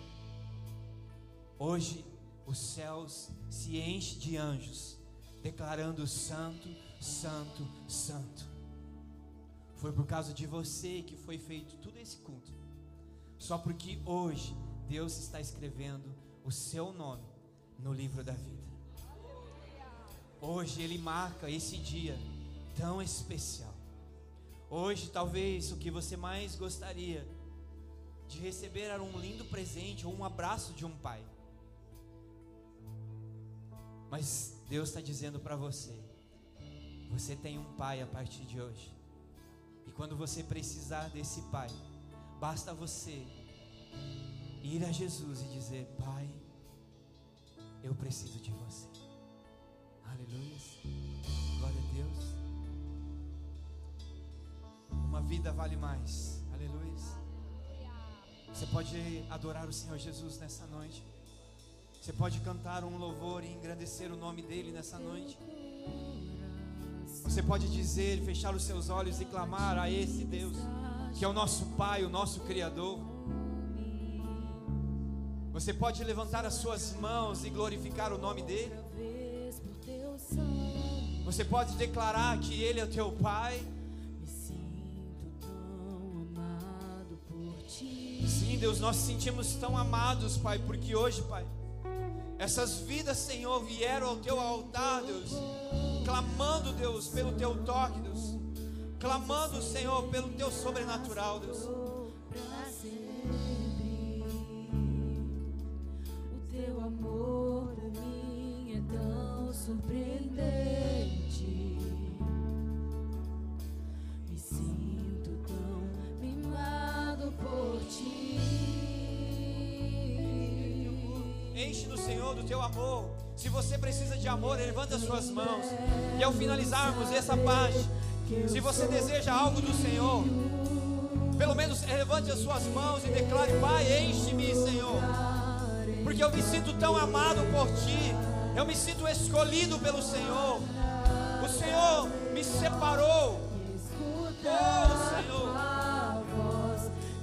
S1: Hoje, os céus se enchem de anjos, declarando: Santo, Santo, Santo. Foi por causa de você que foi feito todo esse culto. Só porque hoje Deus está escrevendo o seu nome no livro da vida. Hoje Ele marca esse dia tão especial. Hoje, talvez o que você mais gostaria de receber era um lindo presente ou um abraço de um pai. Mas Deus está dizendo para você: você tem um pai a partir de hoje. E quando você precisar desse pai, basta você ir a Jesus e dizer: Pai, eu preciso de você. Aleluia. Glória a Deus. Uma vida vale mais. Aleluia. Você pode adorar o Senhor Jesus nessa noite. Você pode cantar um louvor e engrandecer o nome dele nessa noite. Você pode dizer, fechar os seus olhos e clamar a esse Deus, que é o nosso Pai, o nosso Criador. Você pode levantar as suas mãos e glorificar o nome dele. Você pode declarar que ele é o teu Pai. Sim, Deus, nós sentimos tão amados, Pai, porque hoje, Pai, essas vidas, Senhor, vieram ao teu altar, Deus, clamando, Deus, pelo teu toque, Deus, clamando, Senhor, pelo teu sobrenatural, Deus.
S2: O teu amor por mim é tão surpreendente. Me sinto tão mimado por ti.
S1: Enche do Senhor do teu amor. Se você precisa de amor, levanta as suas mãos. E ao finalizarmos essa parte, se você deseja algo do Senhor, pelo menos levante as suas mãos e declare: Pai, enche-me, Senhor. Porque eu me sinto tão amado por ti. Eu me sinto escolhido pelo Senhor. O Senhor me separou. Oh, Senhor.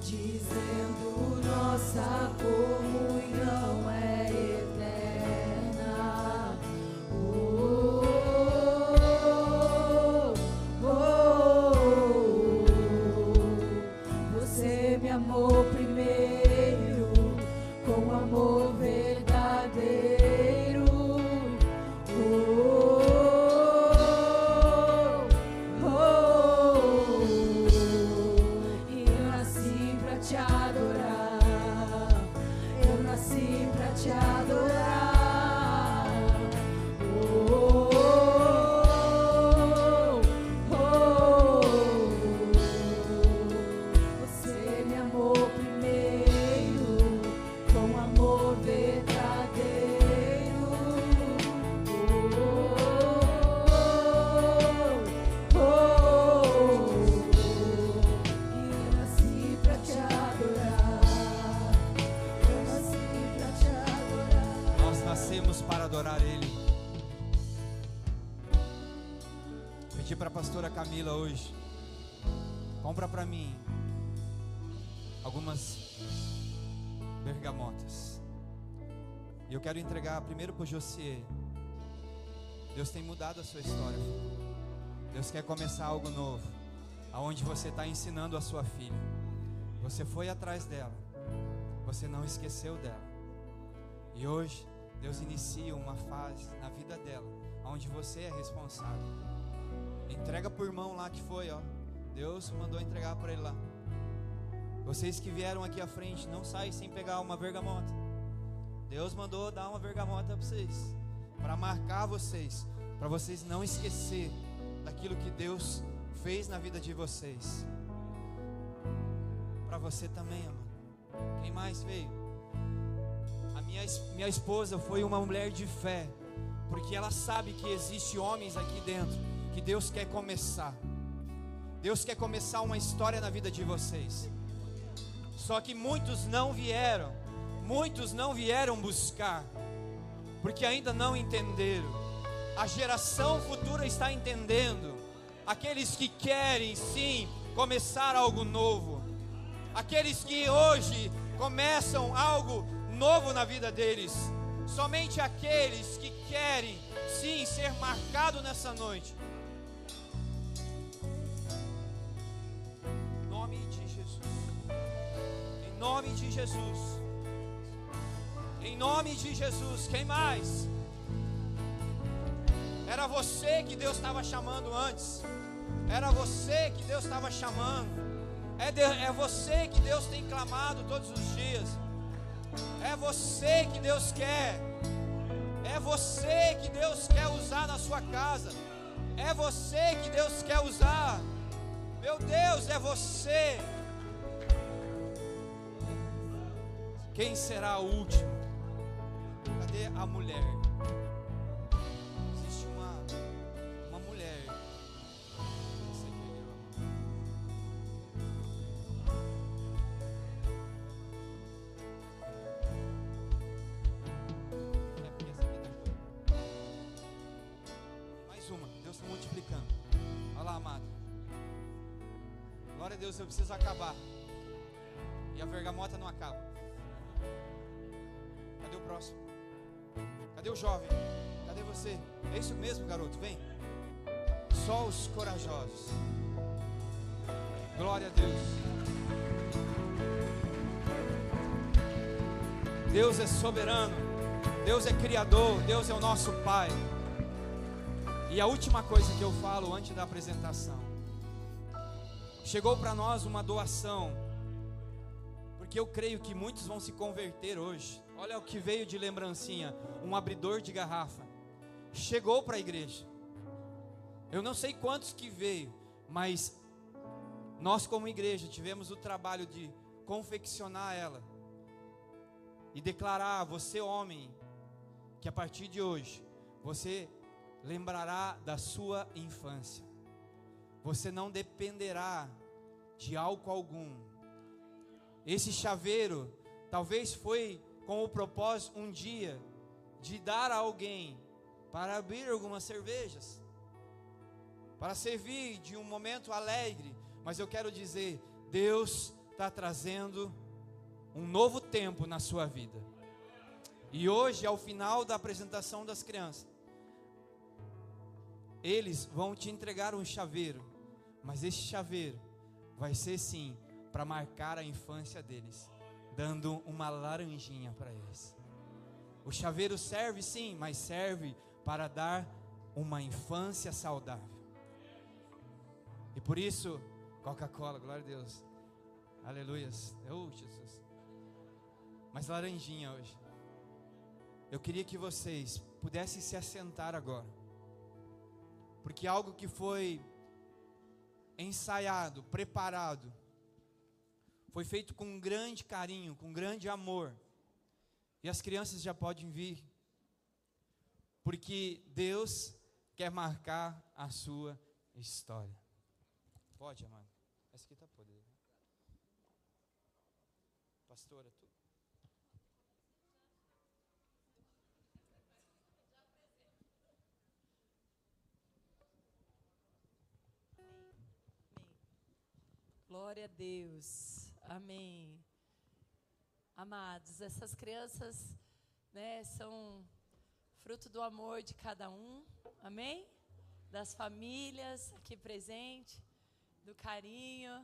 S2: dizendo nossa comunhão eu
S1: quero entregar primeiro para o Josier. Deus tem mudado a sua história. Deus quer começar algo novo. Aonde você está ensinando a sua filha. Você foi atrás dela. Você não esqueceu dela. E hoje Deus inicia uma fase na vida dela, onde você é responsável. Entrega por irmão lá que foi, ó. Deus mandou entregar para ele lá. Vocês que vieram aqui à frente, não saem sem pegar uma vergamota. Deus mandou dar uma vergamota para vocês, para marcar vocês, para vocês não esquecer daquilo que Deus fez na vida de vocês. Para você também, amado. Quem mais veio? A minha, minha esposa foi uma mulher de fé, porque ela sabe que existe homens aqui dentro que Deus quer começar. Deus quer começar uma história na vida de vocês. Só que muitos não vieram, muitos não vieram buscar, porque ainda não entenderam. A geração futura está entendendo. Aqueles que querem sim começar algo novo, aqueles que hoje começam algo novo na vida deles, somente aqueles que querem sim ser marcado nessa noite. Em nome de Jesus. Em nome de Jesus. Em nome de Jesus. Quem mais? Era você que Deus estava chamando antes. Era você que Deus estava chamando. É, de- é você que Deus tem clamado todos os dias. É você que Deus quer. É você que Deus quer usar na sua casa. É você que Deus quer usar. Meu Deus, é você. Quem será o último? A mulher? Nosso Pai. E a última coisa que eu falo antes da apresentação. Chegou para nós uma doação. Porque eu creio que muitos vão se converter hoje. Olha o que veio de lembrancinha: um abridor de garrafa. Chegou para a igreja. Eu não sei quantos que veio, mas nós, como igreja, tivemos o trabalho de confeccionar ela e declarar a você, homem, que a partir de hoje você lembrará da sua infância. Você não dependerá de álcool algum. Esse chaveiro talvez foi com o propósito um dia de dar a alguém para abrir algumas cervejas, para servir de um momento alegre. Mas eu quero dizer, Deus está trazendo um novo tempo na sua vida. E hoje, ao final da apresentação das crianças, eles vão te entregar um chaveiro, mas esse chaveiro vai ser sim para marcar a infância deles, dando uma laranjinha para eles. O chaveiro serve sim, mas serve para dar uma infância saudável. E por isso, Coca-Cola, glória a Deus. Aleluias. Oh, Jesus. Mas laranjinha hoje. Eu queria que vocês pudessem se assentar agora. Porque algo que foi ensaiado, preparado, foi feito com grande carinho, com grande amor. E as crianças já podem vir. Porque Deus quer marcar a sua história. Pode, amado.
S2: Glória a Deus. Amém.
S3: Amados, essas crianças, né, são fruto do amor de cada um, amém? Das famílias aqui presente, do carinho.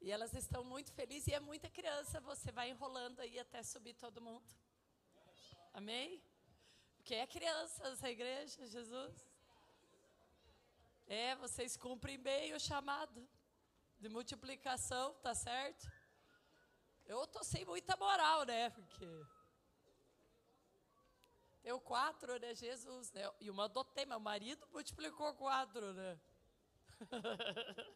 S3: E elas estão muito felizes e é muita criança, você vai enrolando aí até subir todo mundo. Amém? Porque é criança essa igreja, Jesus. É, vocês cumprem bem o chamado de multiplicação, tá certo? Eu tô sem muita moral, né? Porque eu quatro, né? Jesus, né? E uma adotei, meu marido multiplicou quatro, né?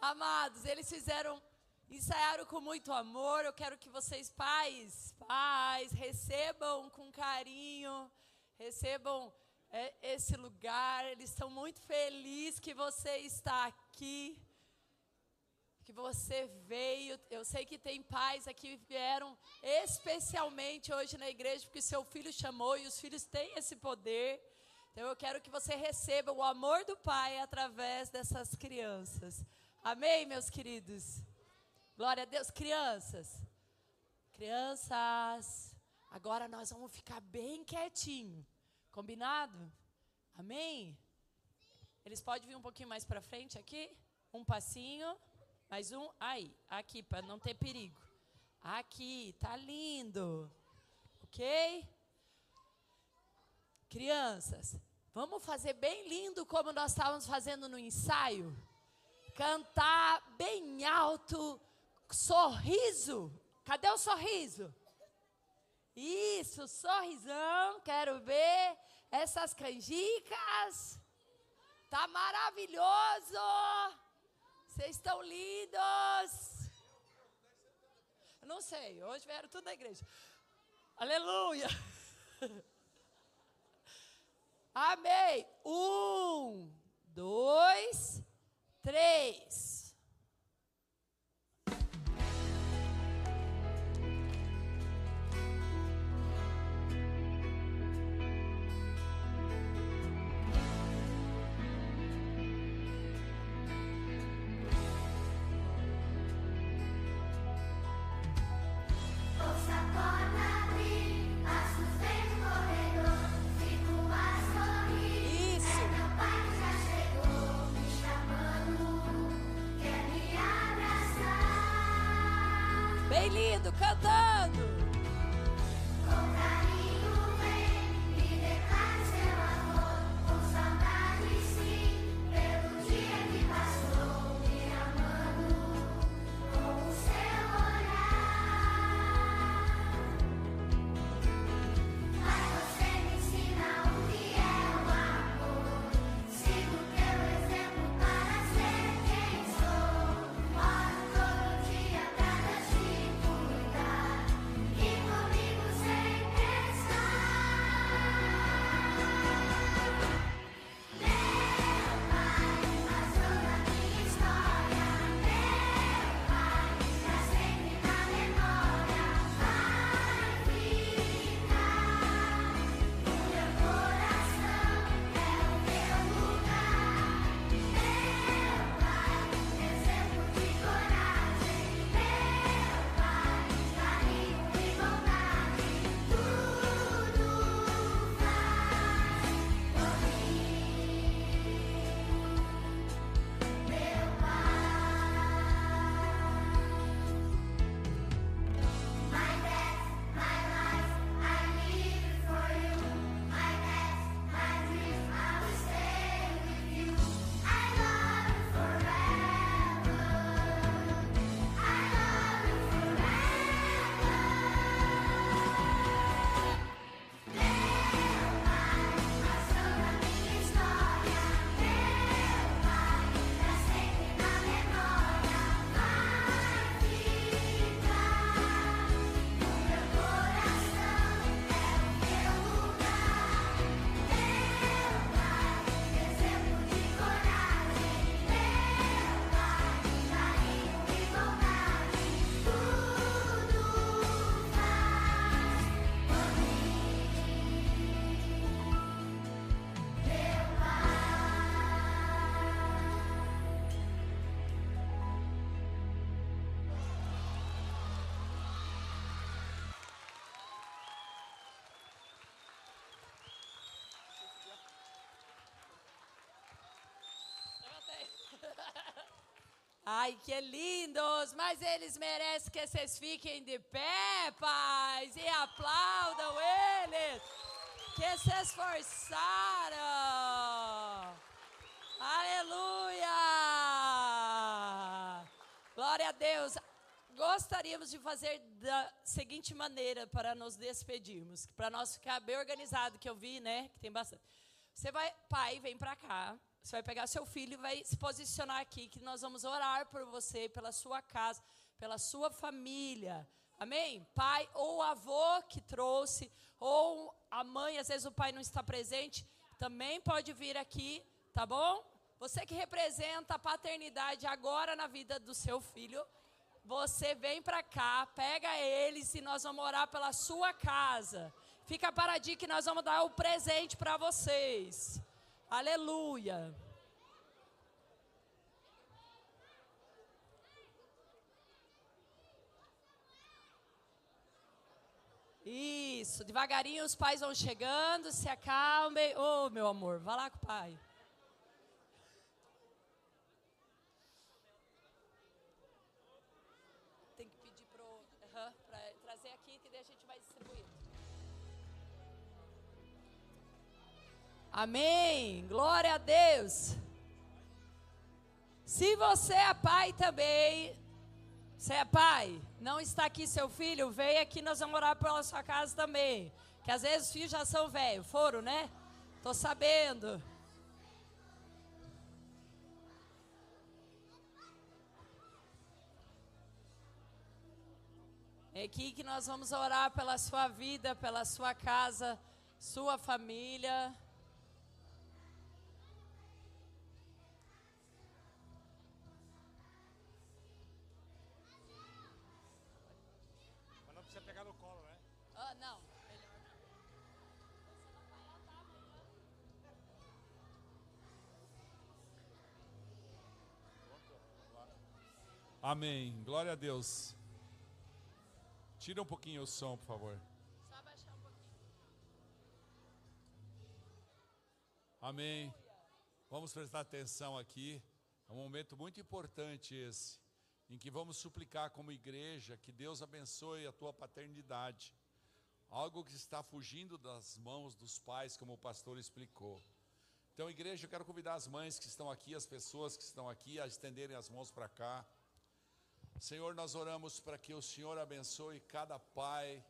S3: Amados, eles fizeram, ensaiaram com muito amor. Eu quero que vocês, pais, pais, recebam com carinho, recebam esse lugar. Eles estão muito felizes que você está aqui que você veio. Eu sei que tem pais aqui que vieram especialmente hoje na igreja porque seu filho chamou e os filhos têm esse poder. Então eu quero que você receba o amor do Pai através dessas crianças. Amém, meus queridos? Glória a Deus, crianças. Crianças, agora nós vamos ficar bem quietinho. Combinado? Amém? Eles podem vir um pouquinho mais para frente aqui? Um passinho. Mais um. Aí, aqui, para não ter perigo. Aqui, tá lindo. Ok? Crianças, vamos fazer bem lindo como nós estávamos fazendo no ensaio? Cantar bem alto, sorriso. Cadê o sorriso? Isso, sorrisão, quero ver essas canjicas. Tá maravilhoso. Vocês estão lindos. Não sei, hoje vieram tudo da igreja. Aleluia. Amém. Um, dois, três. Ai, que lindos! Mas eles merecem que vocês fiquem de pé, paz, e aplaudam eles, que se esforçaram. Aleluia! Glória a Deus. Gostaríamos de fazer da seguinte maneira para nos despedirmos, para nós ficar bem organizado, que eu vi, né, que tem bastante. Você vai, pai, vem para cá. Você vai pegar seu filho e vai se posicionar aqui, que nós vamos orar por você, pela sua casa, pela sua família. Amém? Pai ou avô que trouxe, ou a mãe, às vezes o pai não está presente, também pode vir aqui, tá bom? Você que representa a paternidade agora na vida do seu filho, você vem para cá, pega eles e nós vamos orar pela sua casa. Fica paradinho que nós vamos dar o presente para vocês. Aleluia. Isso, devagarinho os pais vão chegando, se acalmem. Ô, oh, meu amor, vá lá com o pai. Amém. Glória a Deus. Se você é pai também, você é pai, não está aqui seu filho, vem aqui, nós vamos orar pela sua casa também. Que às vezes os filhos já são velhos, foram, né? Tô sabendo. É aqui que nós vamos orar pela sua vida, pela sua casa, sua família.
S4: Amém. Glória a Deus. Tira um pouquinho o som, por favor.
S3: Só abaixar um pouquinho.
S4: Amém. Vamos prestar atenção aqui. É um momento muito importante esse, em que vamos suplicar como igreja que Deus abençoe a tua paternidade. Algo que está fugindo das mãos dos pais, como o pastor explicou. Então, igreja, eu quero convidar as mães que estão aqui, as pessoas que estão aqui, a estenderem as mãos para cá. Senhor, nós oramos para que o Senhor abençoe cada pai,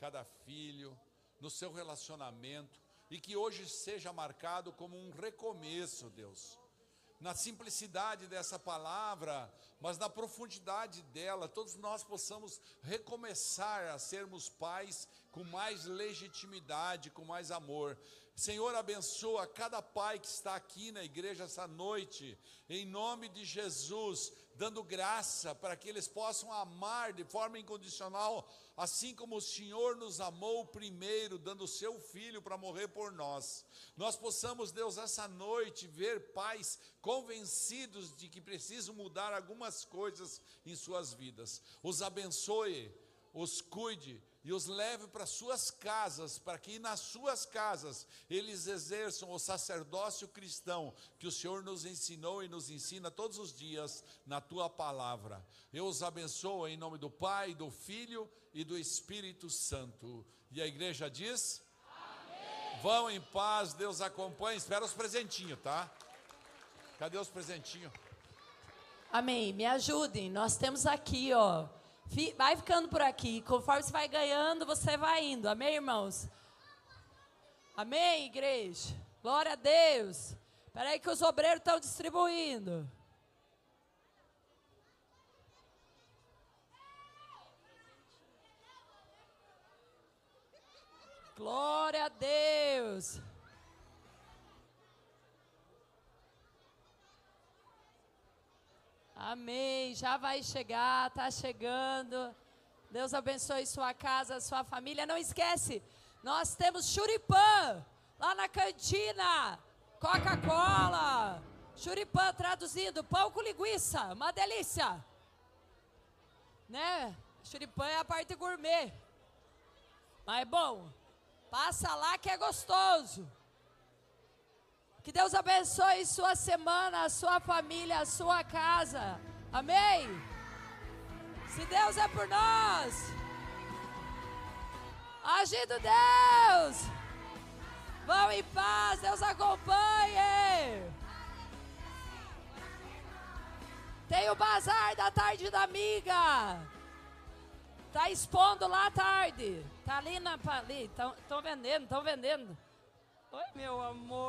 S4: cada filho, no seu relacionamento, e que hoje seja marcado como um recomeço, Deus. Na simplicidade dessa palavra, mas na profundidade dela, todos nós possamos recomeçar a sermos pais com mais legitimidade, com mais amor. Senhor, abençoa cada pai que está aqui na igreja essa noite, em nome de Jesus dando graça para que eles possam amar de forma incondicional, assim como o Senhor nos amou primeiro, dando o seu filho para morrer por nós. Nós possamos, Deus, essa noite ver pais convencidos de que precisam mudar algumas coisas em suas vidas. Os abençoe, os cuide e os leve para suas casas, para que nas suas casas eles exerçam o sacerdócio cristão que o Senhor nos ensinou e nos ensina todos os dias na tua palavra. Eu os abençoo em nome do Pai, do Filho e do Espírito Santo. E a igreja diz: Amém. Vão em paz, Deus acompanhe. Espera os presentinhos, tá? Cadê os presentinhos?
S3: Amém. Me ajudem. Nós temos aqui, ó Vai ficando por aqui. Conforme você vai ganhando, você vai indo. Amém, irmãos? Amém, igreja? Glória a Deus. Espera aí que os obreiros estão distribuindo. Glória a Deus. Amém. Já vai chegar, está chegando. Deus abençoe sua casa, sua família. Não esquece, nós temos churipã lá na cantina. Coca-Cola. Churipã traduzindo, pão com linguiça, uma delícia. Né? Churipã é a parte gourmet. Mas é bom. Passa lá que é gostoso. Que Deus abençoe sua semana, sua família, sua casa. Amém? Se Deus é por nós, agindo Deus, vão em paz, Deus acompanhe. Tem o bazar da tarde da amiga. Tá expondo lá à tarde. Tá ali na estão vendendo, estão vendendo. Oi, meu amor.